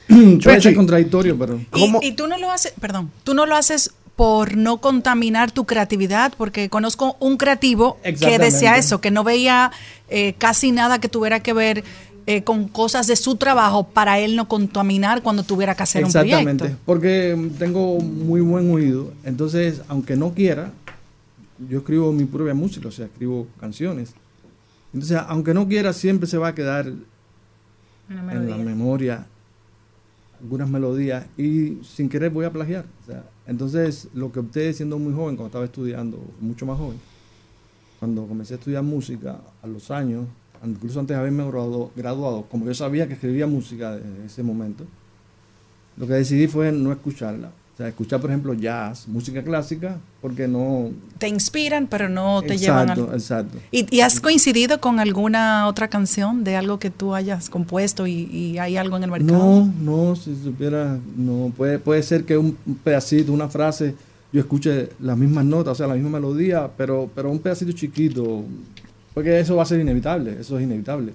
Pero- ser contradictorio, pero... Y, y tú no lo haces, perdón, tú no lo haces por no contaminar tu creatividad, porque conozco un creativo que Exactamente. decía eso, que no veía eh, casi nada que tuviera que ver eh, con cosas de su trabajo para él no contaminar cuando tuviera que hacer un Exactamente, proyecto. porque mm, tengo muy buen oído. Entonces, aunque no quiera, yo escribo mi propia música, o sea, escribo canciones. Entonces, aunque no quiera, siempre se va a quedar en la memoria algunas melodías y sin querer voy a plagiar. O sea, entonces, lo que opté siendo muy joven, cuando estaba estudiando, mucho más joven, cuando comencé a estudiar música a los años, incluso antes de haberme graduado, graduado, como yo sabía que escribía música desde ese momento, lo que decidí fue no escucharla. Sea, escuchar, por ejemplo, jazz, música clásica, porque no... Te inspiran, pero no te llevan exacto, al... exacto. ¿Y, y has coincidido con alguna otra canción de algo que tú hayas compuesto y, y hay algo en el mercado? No, no, si supiera, no, puede, puede ser que un, un pedacito, una frase, yo escuche las mismas notas, o sea, la misma melodía, pero, pero un pedacito chiquito, porque eso va a ser inevitable, eso es inevitable.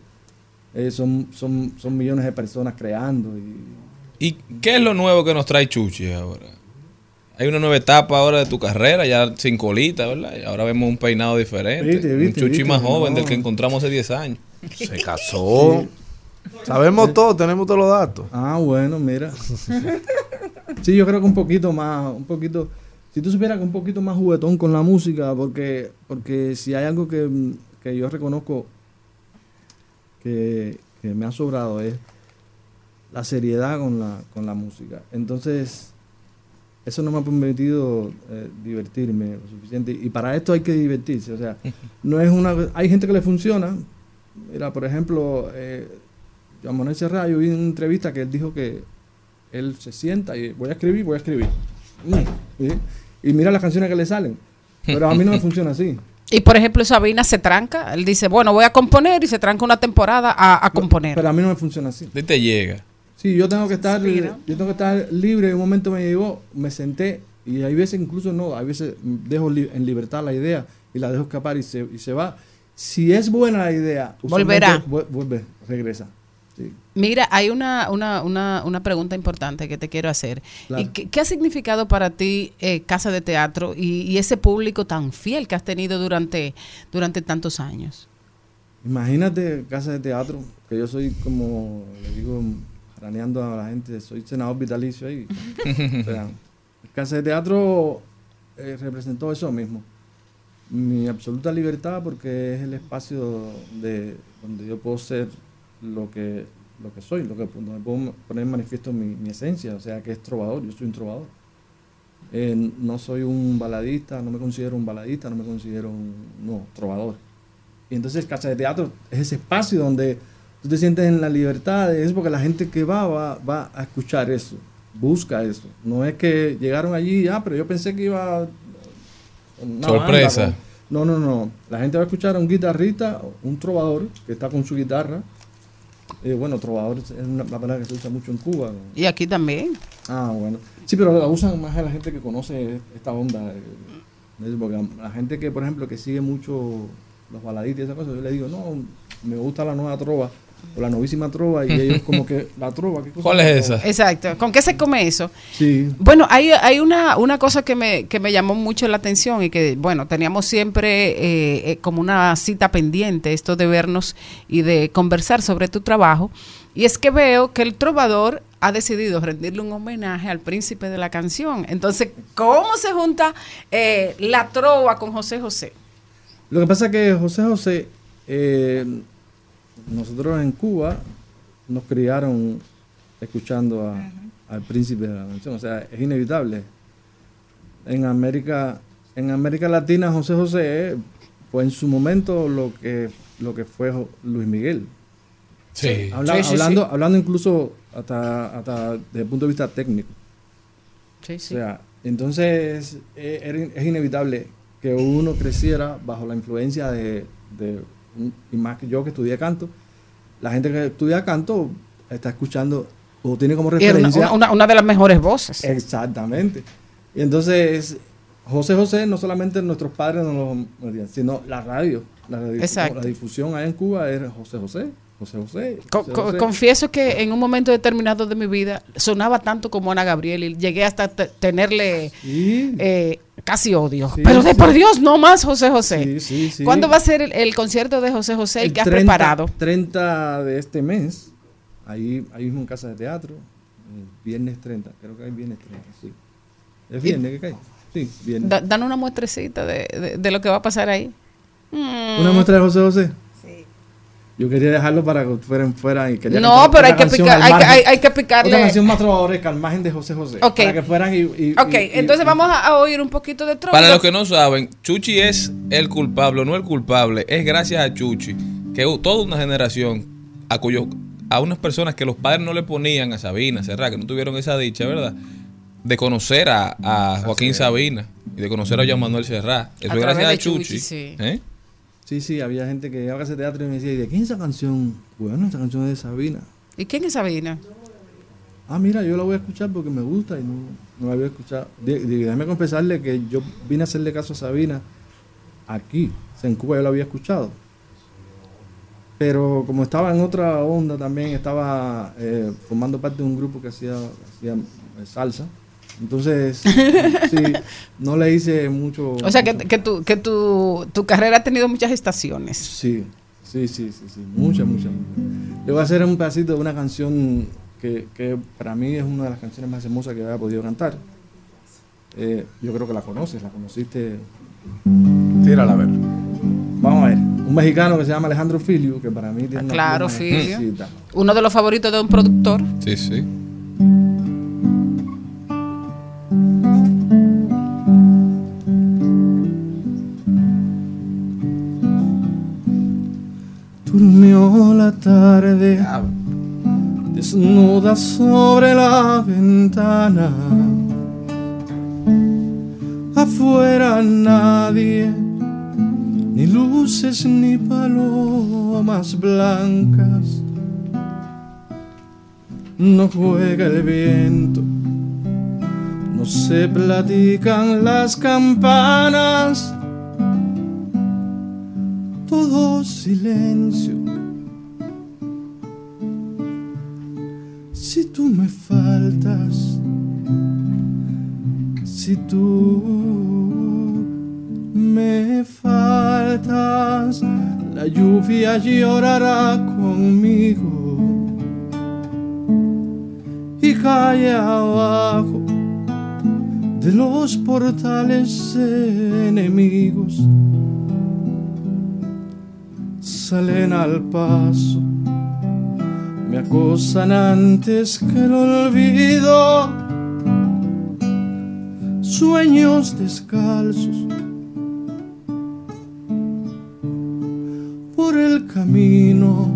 Eh, son, son, son millones de personas creando y ¿Y qué es lo nuevo que nos trae Chuchi ahora? Hay una nueva etapa ahora de tu carrera, ya sin colita, ¿verdad? Y ahora vemos un peinado diferente. Viste, viste, un Chuchi viste, más joven no. del que encontramos hace 10 años. Se casó. Sabemos todo, tenemos todos los datos. Ah, bueno, mira. Sí, yo creo que un poquito más, un poquito. si tú supieras que un poquito más juguetón con la música, porque, porque si hay algo que, que yo reconozco que, que me ha sobrado es la seriedad con la, con la música. Entonces, eso no me ha permitido eh, divertirme lo suficiente. Y para esto hay que divertirse. O sea, no es una. Hay gente que le funciona. Mira, por ejemplo, eh, Juan Manuel Serra, yo vi en una entrevista que él dijo que él se sienta y voy a escribir, voy a escribir. Mm, ¿sí? Y mira las canciones que le salen. Pero a mí no me funciona así. Y por ejemplo, Sabina se tranca. Él dice, bueno, voy a componer y se tranca una temporada a, a componer. Pero a mí no me funciona así. De te llega. Sí, yo tengo que estar, yo tengo que estar libre. En un momento me llegó, me senté y hay veces incluso no, hay veces dejo li- en libertad la idea y la dejo escapar y se, y se va. Si es buena la idea, Volverá. Vuelve, regresa. Sí. Mira, hay una, una, una, una pregunta importante que te quiero hacer. Claro. ¿Y qué, qué ha significado para ti eh, Casa de Teatro y, y ese público tan fiel que has tenido durante, durante tantos años? Imagínate casa de teatro, que yo soy como, le digo, raneando a la gente, soy senador vitalicio ahí. o sea, casa de teatro eh, representó eso mismo. Mi absoluta libertad porque es el espacio de donde yo puedo ser lo que, lo que soy, lo que donde puedo poner en manifiesto mi, mi esencia, o sea que es trovador, yo soy un trovador. Eh, no soy un baladista, no me considero un baladista, no me considero un no, trovador. Y entonces Casa de Teatro es ese espacio donde tú te sientes en la libertad, es porque la gente que va, va, va a escuchar eso, busca eso. No es que llegaron allí, ah, pero yo pensé que iba... una Sorpresa. banda No, no, no. La gente va a escuchar a un guitarrista, un trovador que está con su guitarra. Eh, bueno, trovador es una la palabra que se usa mucho en Cuba. ¿no? Y aquí también. Ah, bueno. Sí, pero la usan más a la gente que conoce esta onda. eh. Porque a la gente que, por ejemplo, que sigue mucho los baladitas y esas cosas, yo le digo, no, me gusta la nueva trova o la novísima trova y ellos como que, la trova, ¿qué cosa ¿Cuál es trova?" esa? Exacto. ¿Con qué se come eso? Sí. Bueno, hay, hay una, una cosa que me, que me llamó mucho la atención y que, bueno, teníamos siempre eh, eh, como una cita pendiente, esto de vernos y de conversar sobre tu trabajo. Y es que veo que el trovador ha decidido rendirle un homenaje al príncipe de la canción. Entonces, ¿cómo se junta eh, la trova con José José? Lo que pasa es que José José, eh, nosotros en Cuba nos criaron escuchando a- al príncipe de la canción, o sea, es inevitable. En América, en América Latina, José José fue en su momento lo que, lo que fue Luis Miguel. Sí. Habla- Sí, sí, hablando, sí. hablando incluso hasta, hasta desde el punto de vista técnico. Sí, O sea, entonces eh, es inevitable que uno creciera bajo la influencia de, y más que yo que estudié canto, la gente que estudia canto está escuchando o tiene como una, referencia. una- una de las mejores voces. Exactamente. Y entonces, José José, no solamente nuestros padres nos lo sino la radio. La, radio- la difusión allá en Cuba era José José. José José. Co- José co- José. confieso que en un momento determinado de mi vida sonaba tanto como Ana Gabriel y llegué hasta te- tenerle Sí. eh, casi odio. Sí, Pero de sí. por Dios, no más José José. Sí. ¿Cuándo va a ser el, el concierto de José José el, que has 30 preparado? 30 de este mes, ahí, ahí mismo en Casa de Teatro, viernes 30, creo que hay viernes 30, sí. ¿Es viernes que cae? Sí, viernes. Da- dan una muestrecita de, de- de lo que va a pasar ahí. Mm. ¿Una muestra de José José? Yo quería dejarlo para que fueran fuera y quería No, cantar pero hay que picar- al hay que- margen. hay- hay que picarle- Otra canción más trovadoresca al margen de José José. Ok. Para que fueran y... y- Ok, y- y- entonces y- vamos a, a oír un poquito de trova. Para los que no saben, Chuchi es el culpable, no el culpable. Es gracias a Chuchi que toda una generación a cuyo a unas personas que los padres no le ponían a Sabina, Serra, que no tuvieron esa dicha, ¿verdad? De conocer a, a Joaquín Sabina y de conocer a Juan Manuel Serra. Eso A es gracias a Chuchi. Chuchi, sí. ¿Eh? Sí, sí, había gente que llegaba a ese teatro y me decía, ¿y de quién es esa canción? Bueno, esa canción es de Sabina. ¿Y quién es Sabina? Ah, mira, yo la voy a escuchar porque me gusta y no, no la había escuchado. Déjame confesarle que yo vine a hacerle caso a Sabina aquí. En Cuba yo la había escuchado. Pero como estaba en otra onda también, estaba eh, formando parte de un grupo que hacía, hacía eh, salsa. Entonces, sí, no le hice mucho... O sea, que, mucho- que, tu, que tu, tu carrera ha tenido muchas estaciones. Sí, sí, sí, sí, sí, muchas, muchas. Le voy a hacer un pedacito de una canción que, que para mí es una de las canciones más hermosas que había podido cantar. Eh, yo creo que la conoces, la conociste. Tírala a ver. Vamos a ver. Un mexicano que se llama Alejandro Filio, que para mí tiene una Claro, Filio. Uno de los favoritos de un productor. Sí, sí. Durmió la tarde desnuda sobre la ventana. Afuera nadie, ni luces ni palomas blancas. No juega el viento, no se platican las campanas todo silencio. Si tú me faltas, si tú me faltas, la lluvia llorará conmigo y cae abajo de los portales enemigos salen al paso, me acosan antes que el olvido. Sueños descalzos por el camino,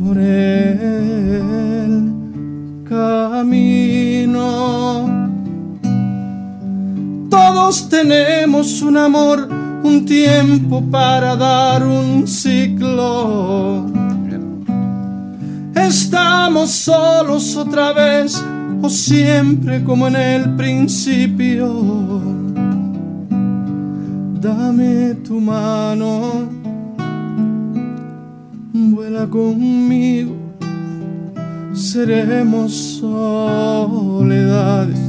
por el camino. Todos tenemos un amor un tiempo para dar un ciclo. Estamos solos otra vez o siempre como en el principio. Dame tu mano, vuela conmigo, seremos soledades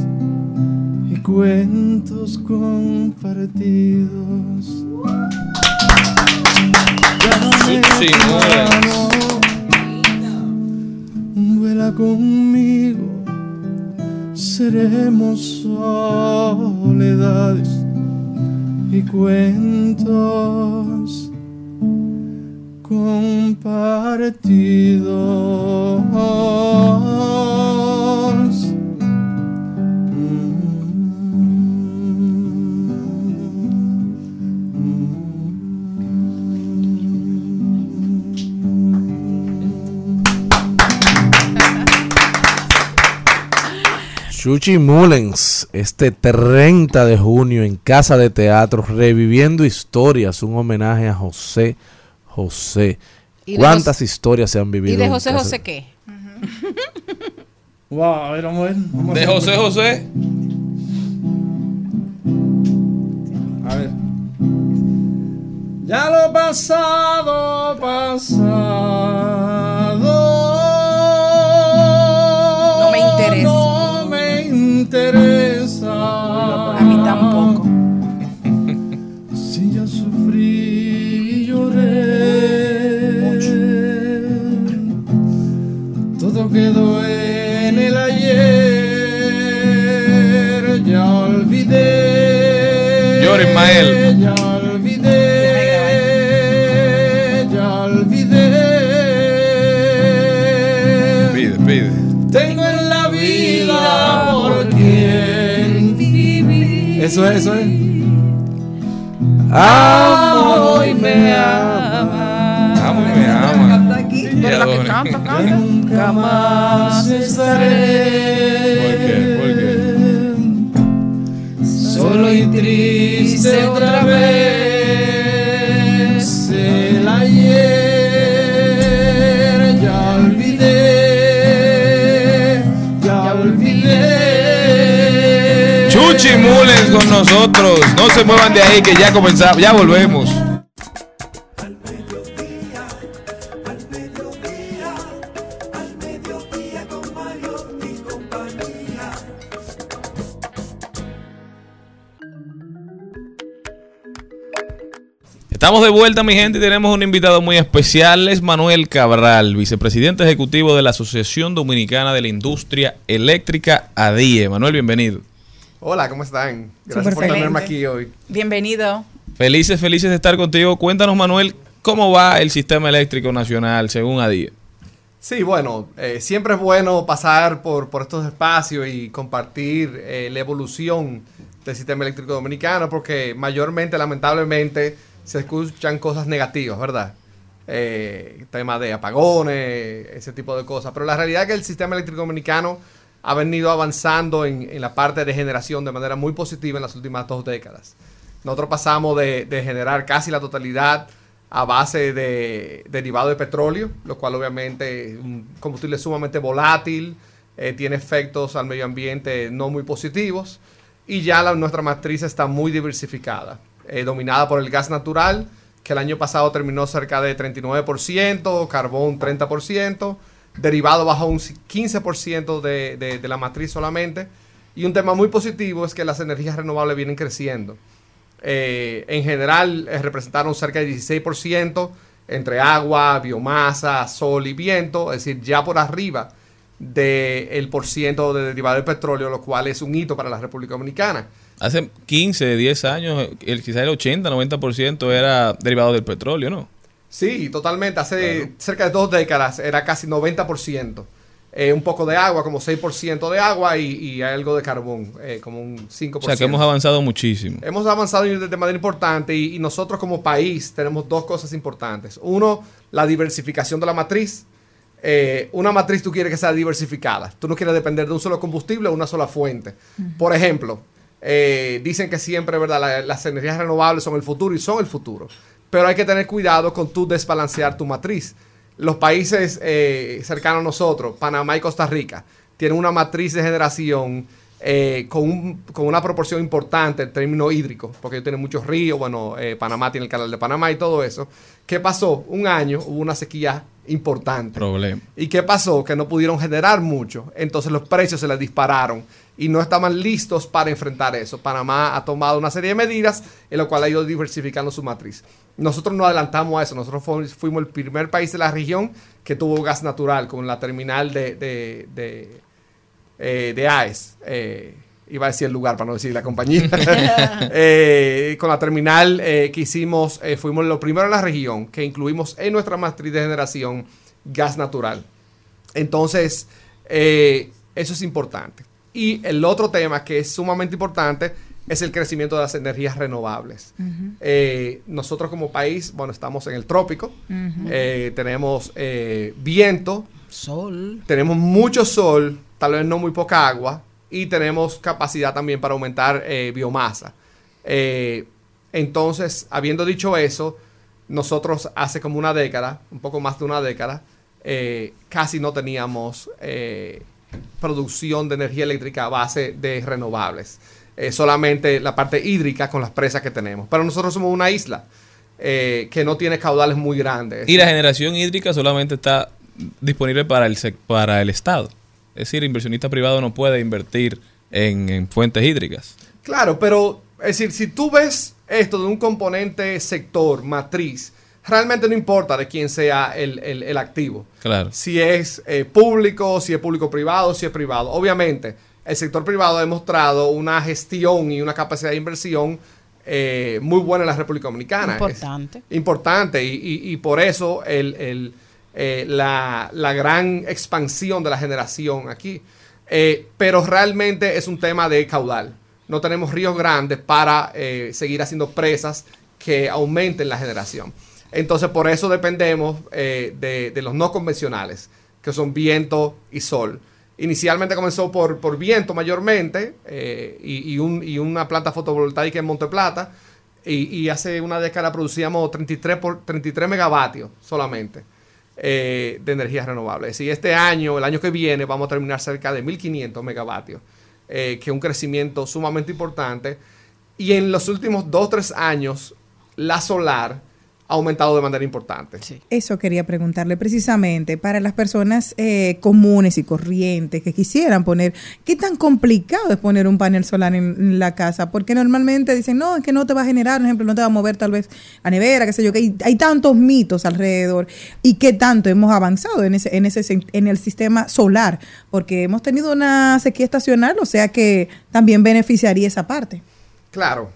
cuentos compartidos. Sí, vuela conmigo, seremos soledades y cuentos compartidos. Chuchi Mullens, este 30 de junio en Casa de Teatro, reviviendo historias, un homenaje a José José. ¿Cuántas historias se han vivido? ¿Y de en José José qué? Wow, a ver, vamos a ver. vamos a De José José. A ver. Ya lo pasado, pasado. Quedó en el ayer. Ya olvidé. Llora, Ismael. Ya olvidé. Ya olvidé. Pide, pide. Tengo en la vida por quien vivir. Eso es, eso es. Amo y me ama. Amo y me ama. La que canta, canta. nunca más estaré. ¿Por qué? ¿Por qué? Solo y triste otra vez. El ayer ya olvidé. Ya olvidé. Chuchi Mules con nosotros. No se muevan de ahí que ya comenzamos, ya volvemos. Vuelta, mi gente, y tenemos un invitado muy especial. Es Manuel Cabral, vicepresidente ejecutivo de la Asociación Dominicana de la Industria Eléctrica, ADIE. Manuel, bienvenido. Hola, ¿cómo están? Gracias por tenerme aquí hoy. Bienvenido. Felices, felices de estar contigo. Cuéntanos, Manuel, ¿cómo va el sistema eléctrico nacional según ADIE? Sí, bueno, eh, siempre es bueno pasar por, por estos espacios y compartir eh, la evolución del sistema eléctrico dominicano porque mayormente, lamentablemente, se escuchan cosas negativas, ¿verdad? Eh, tema de apagones, ese tipo de cosas. Pero la realidad es que el sistema eléctrico dominicano ha venido avanzando en, en la parte de generación de manera muy positiva en las últimas dos décadas. Nosotros pasamos de, de generar casi la totalidad a base de derivado de petróleo, lo cual obviamente es un combustible sumamente volátil, eh, tiene efectos al medio ambiente no muy positivos y ya nuestra matriz está muy diversificada, eh, dominada por el gas natural, que el año pasado terminó cerca de 39%, carbón 30%, derivado bajo un 15% de, de- la matriz solamente. Y un tema muy positivo es que las energías renovables vienen creciendo. Eh, en general eh, representaron cerca de 16% entre agua, biomasa, sol y viento, es decir, ya por arriba del por ciento de derivado de petróleo, lo cual es un hito para la República Dominicana. Hace 15, 10 años, el, quizás el 80, 90% era derivado del petróleo, ¿no? Sí, totalmente. Hace cerca de dos décadas era casi 90%. Eh, un poco de agua, como 6% de agua y, y algo de carbón, eh, como un 5%. O sea que hemos avanzado muchísimo. Hemos avanzado de de manera importante y, y nosotros como país tenemos dos cosas importantes. Uno, la diversificación de la matriz. Eh, una matriz tú quieres que sea diversificada. Tú no quieres depender de un solo combustible o una sola fuente. Por ejemplo, eh, dicen que siempre, ¿verdad? La- las energías renovables son el futuro y son el futuro. Pero hay que tener cuidado con tú desbalancear tu matriz. Los países eh, cercanos a nosotros, Panamá y Costa Rica, tienen una matriz de generación eh, con, un- con una proporción importante en términos hídricos, porque ellos tienen muchos ríos, bueno, eh, Panamá tiene el canal de Panamá y todo eso. ¿Qué pasó? Un año hubo una sequía importante. Problema. ¿Y qué pasó? Que no pudieron generar mucho. Entonces los precios se les dispararon y no estaban listos para enfrentar eso. Panamá ha tomado una serie de medidas en lo cual ha ido diversificando su matriz. Nosotros no adelantamos a eso. Nosotros fu- fuimos el primer país de la región que tuvo gas natural con la terminal de, de, de, eh, de AES. Eh, iba a decir el lugar para no decir la compañía. Eh, con la terminal eh, que hicimos, fuimos lo primero en la región que incluimos en nuestra matriz de generación gas natural. Entonces, eso es importante. Y el otro tema que es sumamente importante es el crecimiento de las energías renovables. Eh, nosotros como país, bueno, estamos en el trópico, eh, tenemos eh, viento, Sol. tenemos mucho sol, tal vez no muy poca agua, y tenemos capacidad también para aumentar eh, biomasa. Eh, entonces, habiendo dicho eso, nosotros hace como una década, un poco más de una década, eh, casi no teníamos eh, producción de energía eléctrica a base de renovables. Eh, solamente la parte hídrica con las presas que tenemos. Pero nosotros somos una isla eh, que no tiene caudales muy grandes. Y la generación hídrica solamente está disponible para el, para el Estado. Es decir, el inversionista privado no puede invertir en, en fuentes hídricas. Claro, pero es decir, si tú ves esto de un componente sector, matriz, realmente no importa de quién sea el, el- el activo. Claro. Si es eh, público, si es público-privado, si es privado. Obviamente, el sector privado ha demostrado una gestión y una capacidad de inversión eh, muy buena en la República Dominicana. Importante. Es importante y, y- y por eso el, el, eh, la, la gran expansión de la generación aquí. Eh, pero realmente es un tema de caudal. No tenemos ríos grandes para eh, seguir haciendo presas que aumenten la generación. Entonces, por eso dependemos eh, de, los no convencionales, que son viento y sol. Inicialmente comenzó por, por viento mayormente eh, y, y un- y una planta fotovoltaica en Monte Plata. Y, y hace una década producíamos 33, por, 33 megavatios solamente eh, de energías renovables. Y este año, el año que viene, vamos a terminar cerca de 1500 megavatios, que es un crecimiento sumamente importante. Y en los últimos 2 3 años, la solar ha aumentado de manera importante. Eso quería preguntarle precisamente para las personas eh, comunes y corrientes que quisieran poner, ¿qué tan complicado es poner un panel solar en, en la casa? Porque normalmente dicen, no, es que no te va a generar, por ejemplo, no te va a mover tal vez la nevera, qué sé yo, que hay, hay tantos mitos alrededor y qué tanto hemos avanzado en ese, en ese en el sistema solar, porque hemos tenido una sequía estacional, o sea que también beneficiaría esa parte. Claro.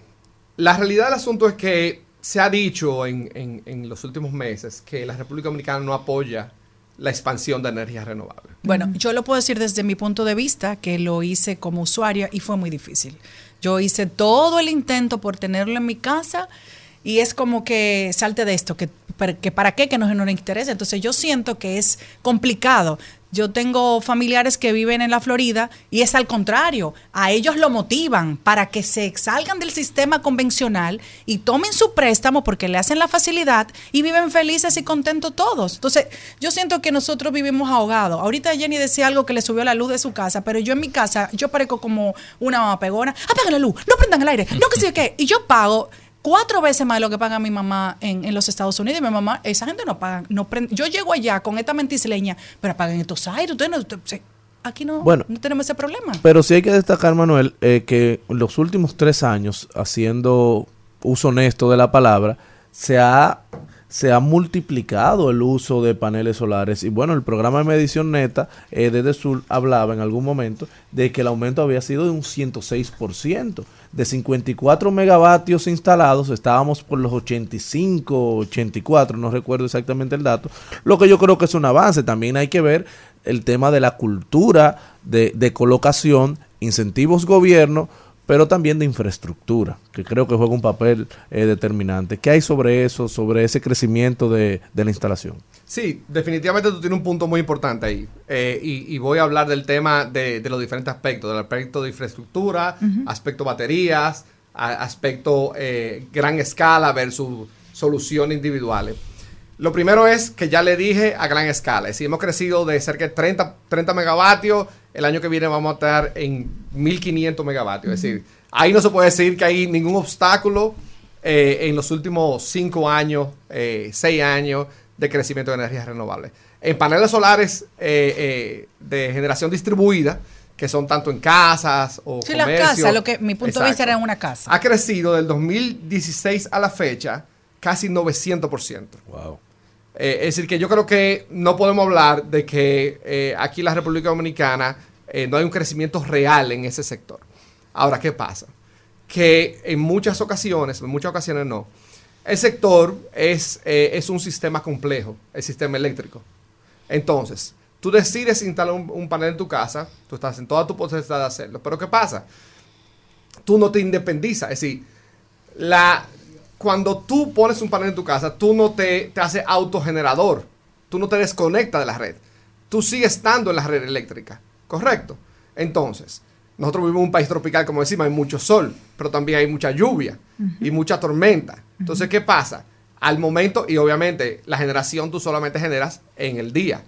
La realidad del asunto es que se ha dicho en, en- los últimos meses que la República Dominicana no apoya la expansión de energías renovables. Bueno, yo lo puedo decir desde mi punto de vista, que lo hice como usuaria y fue muy difícil. Yo hice todo el intento por tenerlo en mi casa y es como que salte de esto, que, para- que para qué, que no, no le interesa. Entonces yo siento que es complicado. Yo tengo familiares que viven en la Florida y es al contrario, a ellos lo motivan para que se salgan del sistema convencional y tomen su préstamo porque le hacen la facilidad y viven felices y contentos todos. Entonces, yo siento que nosotros vivimos ahogados. Ahorita Jenny decía algo que le subió la luz de su casa, pero yo en mi casa, yo parezco como una mamá pegona. Apagan la luz, no prendan el aire, no que sé qué. Y yo pago cuatro veces más de lo que paga mi mamá en, en los Estados Unidos. Y mi mamá, esa gente no paga, no prende. Yo llego allá con esta mentisleña, pero apagan estos aires. Ustedes no, usted- se- aquí no, Bueno. no tenemos ese problema. Pero sí hay que destacar, Manuel, eh, que los últimos tres años, haciendo uso honesto de la palabra, se ha, se ha multiplicado el uso de paneles solares. Y bueno, el programa de medición neta eh, desde Sur hablaba en algún momento de que el aumento había sido de un 106%. De 54 megavatios instalados, estábamos por los 85, 84, no recuerdo exactamente el dato. Lo que yo creo que es un avance. También hay que ver el tema de la cultura de, de colocación, incentivos gobierno, pero también de infraestructura, que creo que juega un papel eh, determinante. ¿Qué hay sobre eso, sobre ese crecimiento de, de la instalación? Sí, definitivamente tú tienes un punto muy importante ahí. Eh, y, y voy a hablar del tema de, de los diferentes aspectos, del aspecto de infraestructura, Ujú. aspecto baterías, a- aspecto eh, gran escala versus soluciones individuales. Lo primero es que ya le dije a gran escala. Es decir, hemos crecido de cerca de 30, 30 megavatios. El año que viene vamos a estar en 1500 megavatios. Es decir, ahí no se puede decir que hay ningún obstáculo eh, en los últimos 5 años, 6 años de crecimiento de energías renovables. En paneles solares eh, eh, de generación distribuida, que son tanto en casas o Sí, la comercio, casa, lo que mi punto de vista era una casa. ha crecido del 2016 a la fecha casi 900%. Wow. Eh, es decir, que yo creo que no podemos hablar de que eh, aquí en la República Dominicana eh, no hay un crecimiento real en ese sector. Ahora, ¿qué pasa? Que en muchas ocasiones, en muchas ocasiones no, el sector es, es un sistema complejo, el sistema eléctrico. Entonces, tú decides instalar un, un panel en tu casa, tú estás en toda tu potestad de hacerlo, pero ¿qué pasa? Tú no te independizas, es decir, la, cuando tú pones un panel en tu casa, tú no te, te haces autogenerador, tú no te desconectas de la red, tú sigues estando en la red eléctrica, ¿correcto? Entonces, nosotros vivimos en un país tropical, como decimos, hay mucho sol, pero también hay mucha lluvia y mucha tormenta. Entonces, ¿qué pasa? Al momento, y obviamente la generación tú solamente generas en el día,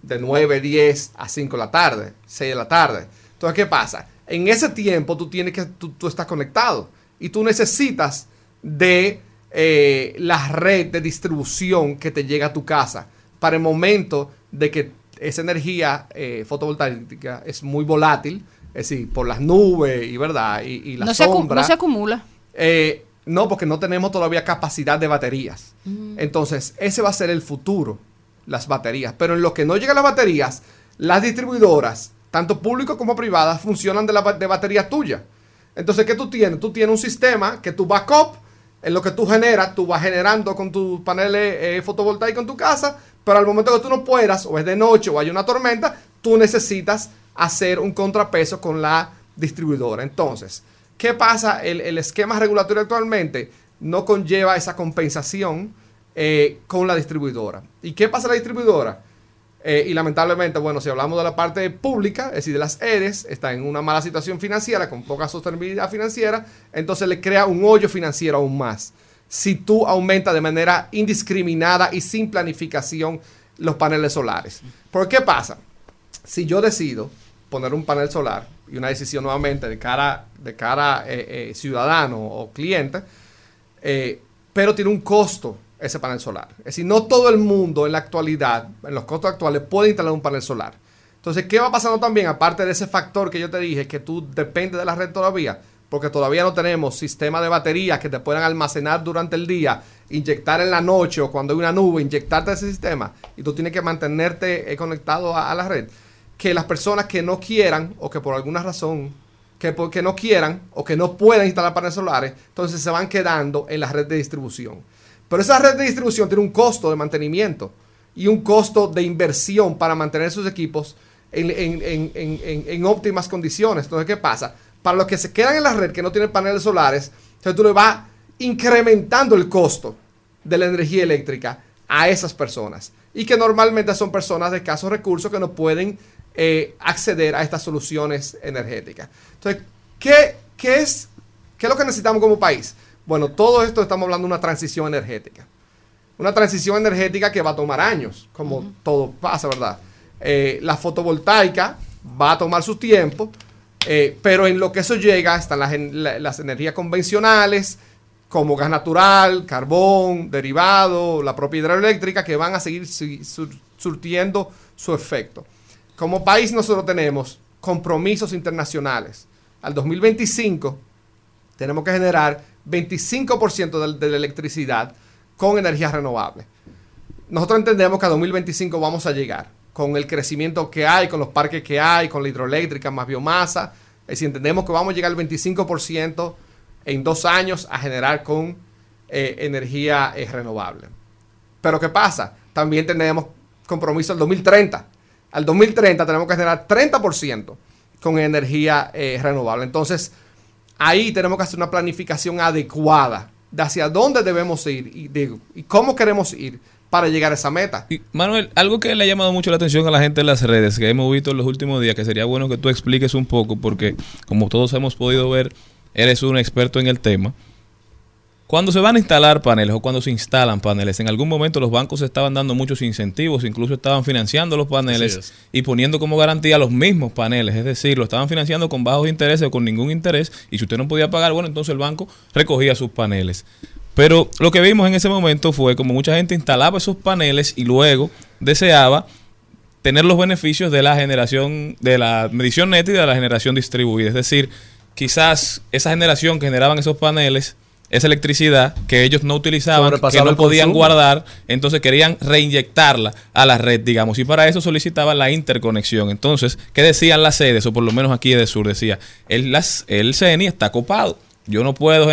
de 9, 10 a 5 de la tarde, 6 de la tarde. Entonces, ¿qué pasa? En ese tiempo tú tienes que, tú, tú estás conectado y tú necesitas de eh, la red de distribución que te llega a tu casa para el momento de que esa energía eh, fotovoltaica es muy volátil, es decir, por las nubes y verdad, y, y la No se, sombra. no se acumula. Eh, no, porque no tenemos todavía capacidad de baterías. Entonces, ese va a ser el futuro, las baterías. Pero en lo que no llegan las baterías, las distribuidoras, tanto públicas como privadas, funcionan de, la, de batería tuya. Entonces, ¿qué tú tienes? Tú tienes un sistema que tu backup, en lo que tú generas, tú vas generando con tus paneles eh, fotovoltaicos en tu casa, pero al momento que tú no puedas, o es de noche o hay una tormenta, tú necesitas hacer un contrapeso con la distribuidora. Entonces, ¿qué pasa? El, esquema regulatorio actualmente no conlleva esa compensación eh, con la distribuidora. ¿Y qué pasa la distribuidora? Eh, y lamentablemente, bueno, si hablamos de la parte pública, es decir, de las EDES, está en una mala situación financiera, con poca sostenibilidad financiera, entonces le crea un hoyo financiero aún más. Si tú aumentas de manera indiscriminada y sin planificación los paneles solares. ¿Por qué pasa? Si yo decido poner un panel solar, y una decisión nuevamente de cara, de cara eh, eh, ciudadano o cliente, pero tiene un costo ese panel solar. Es decir, no todo el mundo en la actualidad, en los costos actuales, puede instalar un panel solar. Entonces, ¿qué va pasando también? Aparte de ese factor que yo te dije, que tú dependes de la red todavía, porque todavía no tenemos sistema de baterías que te puedan almacenar durante el día, inyectar en la noche o cuando hay una nube, inyectarte ese sistema y tú tienes que mantenerte eh, conectado a, la red. Que las personas que no quieran o que por alguna razón que porque no quieran o que no puedan instalar paneles solares, entonces se van quedando en la red de distribución. Pero esa red de distribución tiene un costo de mantenimiento y un costo de inversión para mantener sus equipos en, óptimas condiciones. Entonces, ¿qué pasa? Para los que se quedan en la red que no tienen paneles solares, entonces tú le vas incrementando el costo de la energía eléctrica a esas personas. Y que normalmente son personas de escasos recursos que no pueden eh, acceder a estas soluciones energéticas. Entonces, ¿qué, qué es, ¿qué es lo que necesitamos como país? Bueno, todo esto estamos hablando de una transición energética. Una transición energética que va a tomar años, como todo pasa, ¿verdad? Eh, la fotovoltaica va a tomar su tiempo, eh, pero en lo que eso llega están las, en- la- las energías convencionales, como gas natural, carbón, derivado, la propia hidroeléctrica, que van a seguir sur- surtiendo su efecto. Como país nosotros tenemos compromisos internacionales. Al 2025 tenemos que generar 25% de, la electricidad con energías renovables. Nosotros entendemos que a 2025 vamos a llegar con el crecimiento que hay, con los parques que hay, con la hidroeléctrica, más biomasa. Es decir, entendemos que vamos a llegar al 25% en dos años a generar con eh, energía eh, renovable. Pero ¿qué pasa? También tenemos compromiso al 2030. Al 2030 tenemos que generar 30% con energía eh, renovable. Entonces, ahí tenemos que hacer una planificación adecuada de hacia dónde debemos ir y, de- y cómo queremos ir para llegar a esa meta. Y, Manuel, algo que le ha llamado mucho la atención a la gente en las redes, que hemos visto en los últimos días, que sería bueno que tú expliques un poco, porque como todos hemos podido ver, eres un experto en el tema. Cuando se van a instalar paneles o cuando se instalan paneles, en algún momento los bancos estaban dando muchos incentivos, incluso estaban financiando los paneles es. y poniendo como garantía los mismos paneles, es decir, lo estaban financiando con bajos intereses o con ningún interés y si usted no podía pagar, bueno, entonces el banco recogía sus paneles. Pero lo que vimos en ese momento fue como mucha gente instalaba esos paneles y luego deseaba tener los beneficios de la generación, de la medición neta y de la generación distribuida. Es decir, quizás esa generación que generaban esos paneles, esa electricidad que ellos no utilizaban, que no podían guardar, entonces querían reinyectarla a la red, digamos, y para eso solicitaban la interconexión. Entonces, ¿qué decían las sedes? O por lo menos aquí de Sur decía, el, las, el CENI está copado. Yo no puedo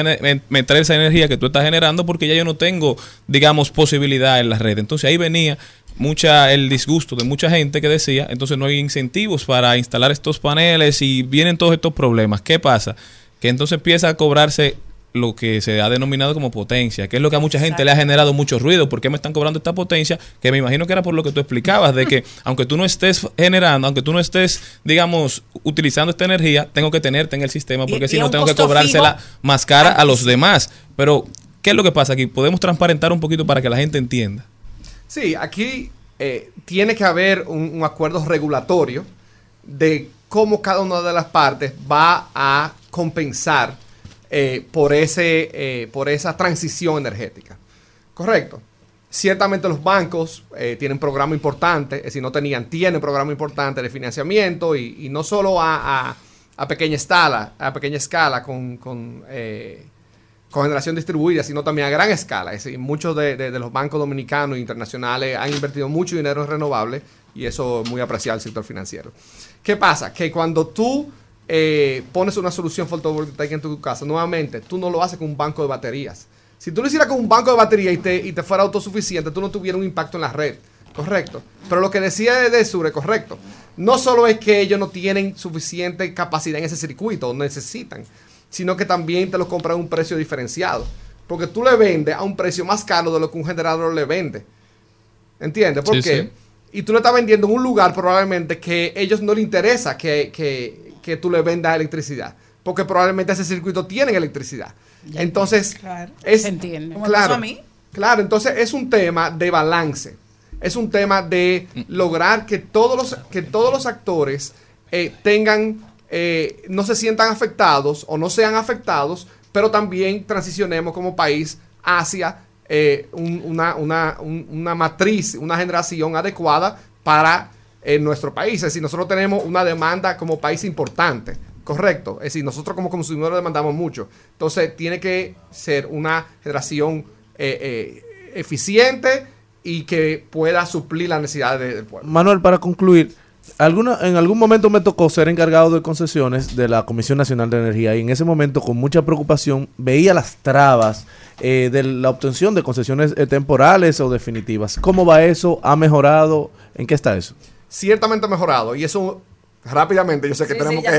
meter esa energía que tú estás generando porque ya yo no tengo, digamos, posibilidad en la red. Entonces ahí venía mucha el disgusto de mucha gente que decía, entonces no hay incentivos para instalar estos paneles y vienen todos estos problemas. ¿Qué pasa? Que entonces empieza a cobrarse lo que se ha denominado como potencia, que es lo que a mucha gente le ha generado mucho ruido. ¿Por qué me están cobrando esta potencia? Que me imagino que era por lo que tú explicabas, de que aunque tú no estés generando, aunque tú no estés, digamos, utilizando esta energía, tengo que tenerte en el sistema, porque y si no tengo que cobrársela fijo más cara a los demás. Pero, ¿qué es lo que pasa aquí? Podemos transparentar un poquito para que la gente entienda. Sí, aquí eh, tiene que haber un, un acuerdo regulatorio de cómo cada una de las partes va a compensar eh, por, ese, eh, por esa transición energética. Correcto. Ciertamente los bancos eh, tienen programa importante, es decir, no tenían, tienen programa importante de financiamiento y, no solo a, a- a pequeña escala, a pequeña escala con, con, eh, generación distribuida, sino también a gran escala. Es decir, muchos de, de- los bancos dominicanos e internacionales han invertido mucho dinero en renovables y eso es muy apreciado el sector financiero. ¿Qué pasa? Que cuando tú eh, pones una solución fotovoltaica en tu casa, nuevamente, tú no lo haces con un banco de baterías. Si tú lo hicieras con un banco de baterías y te, y te fuera autosuficiente, tú no tuvieras un impacto en la red. Correcto. Pero lo que decía de, Sur es correcto. No solo es que ellos no tienen suficiente capacidad en ese circuito, o necesitan, sino que también te lo compran a un precio diferenciado. Porque tú le vendes a un precio más caro de lo que un generador le vende. ¿Entiendes? ¿Por Sí, qué? sí. Y tú le estás vendiendo en un lugar probablemente que a ellos no les interesa que, que- que tú le vendas electricidad. Porque probablemente ese circuito tiene electricidad. Entonces, Claro. es, Se entiende. Claro, a mí. claro, entonces es un tema de balance. Es un tema de lograr que todos los, que todos los actores eh, tengan, eh, no se sientan afectados o no sean afectados, pero también transicionemos como país hacia eh, un- una, una- un- una matriz, una generación adecuada para eh, nuestro país. Es decir, nosotros tenemos una demanda como país importante, correcto. Es decir, nosotros como consumidores demandamos mucho. Entonces, tiene que ser una generación eh, eh, eficiente y que pueda suplir las necesidades de- del pueblo. Manuel, para concluir, en algún momento me tocó ser encargado de concesiones de la Comisión Nacional de Energía y en ese momento con mucha preocupación veía las trabas eh, de la obtención de concesiones eh, temporales o definitivas. ¿Cómo va eso? ¿Ha mejorado? ¿En qué está eso? Ciertamente ha mejorado y eso rápidamente, yo sé que Sí, tenemos sí,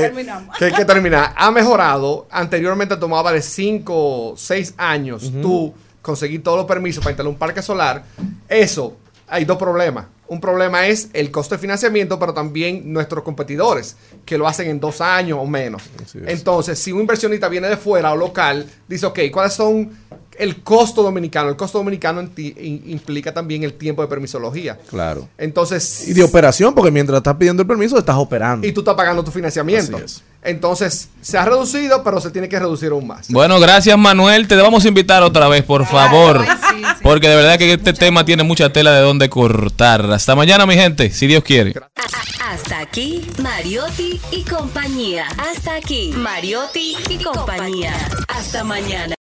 que, que terminar. Ha mejorado. Anteriormente tomaba de 5, 6 años tú conseguir todos los permisos para instalar un parque solar. Eso, hay dos problemas. Un problema es el costo de financiamiento, pero también nuestros competidores, que lo hacen en dos años o menos. Entonces, si un inversionista viene de fuera o local, dice, ok, ¿cuáles son el costo dominicano? El costo dominicano implica también el tiempo de permisología. Claro. Entonces, Y de operación, porque mientras estás pidiendo el permiso, estás operando. y tú estás pagando tu financiamiento. Así es. Entonces, se ha reducido, pero se tiene que reducir aún más. Bueno, gracias Manuel. Te vamos a invitar otra vez, por favor. Porque de verdad que este tema tiene mucha tela de donde cortar. Hasta mañana, mi gente, si Dios quiere. Hasta aquí, Mariotti y compañía. Hasta aquí, Mariotti y compañía. Hasta mañana.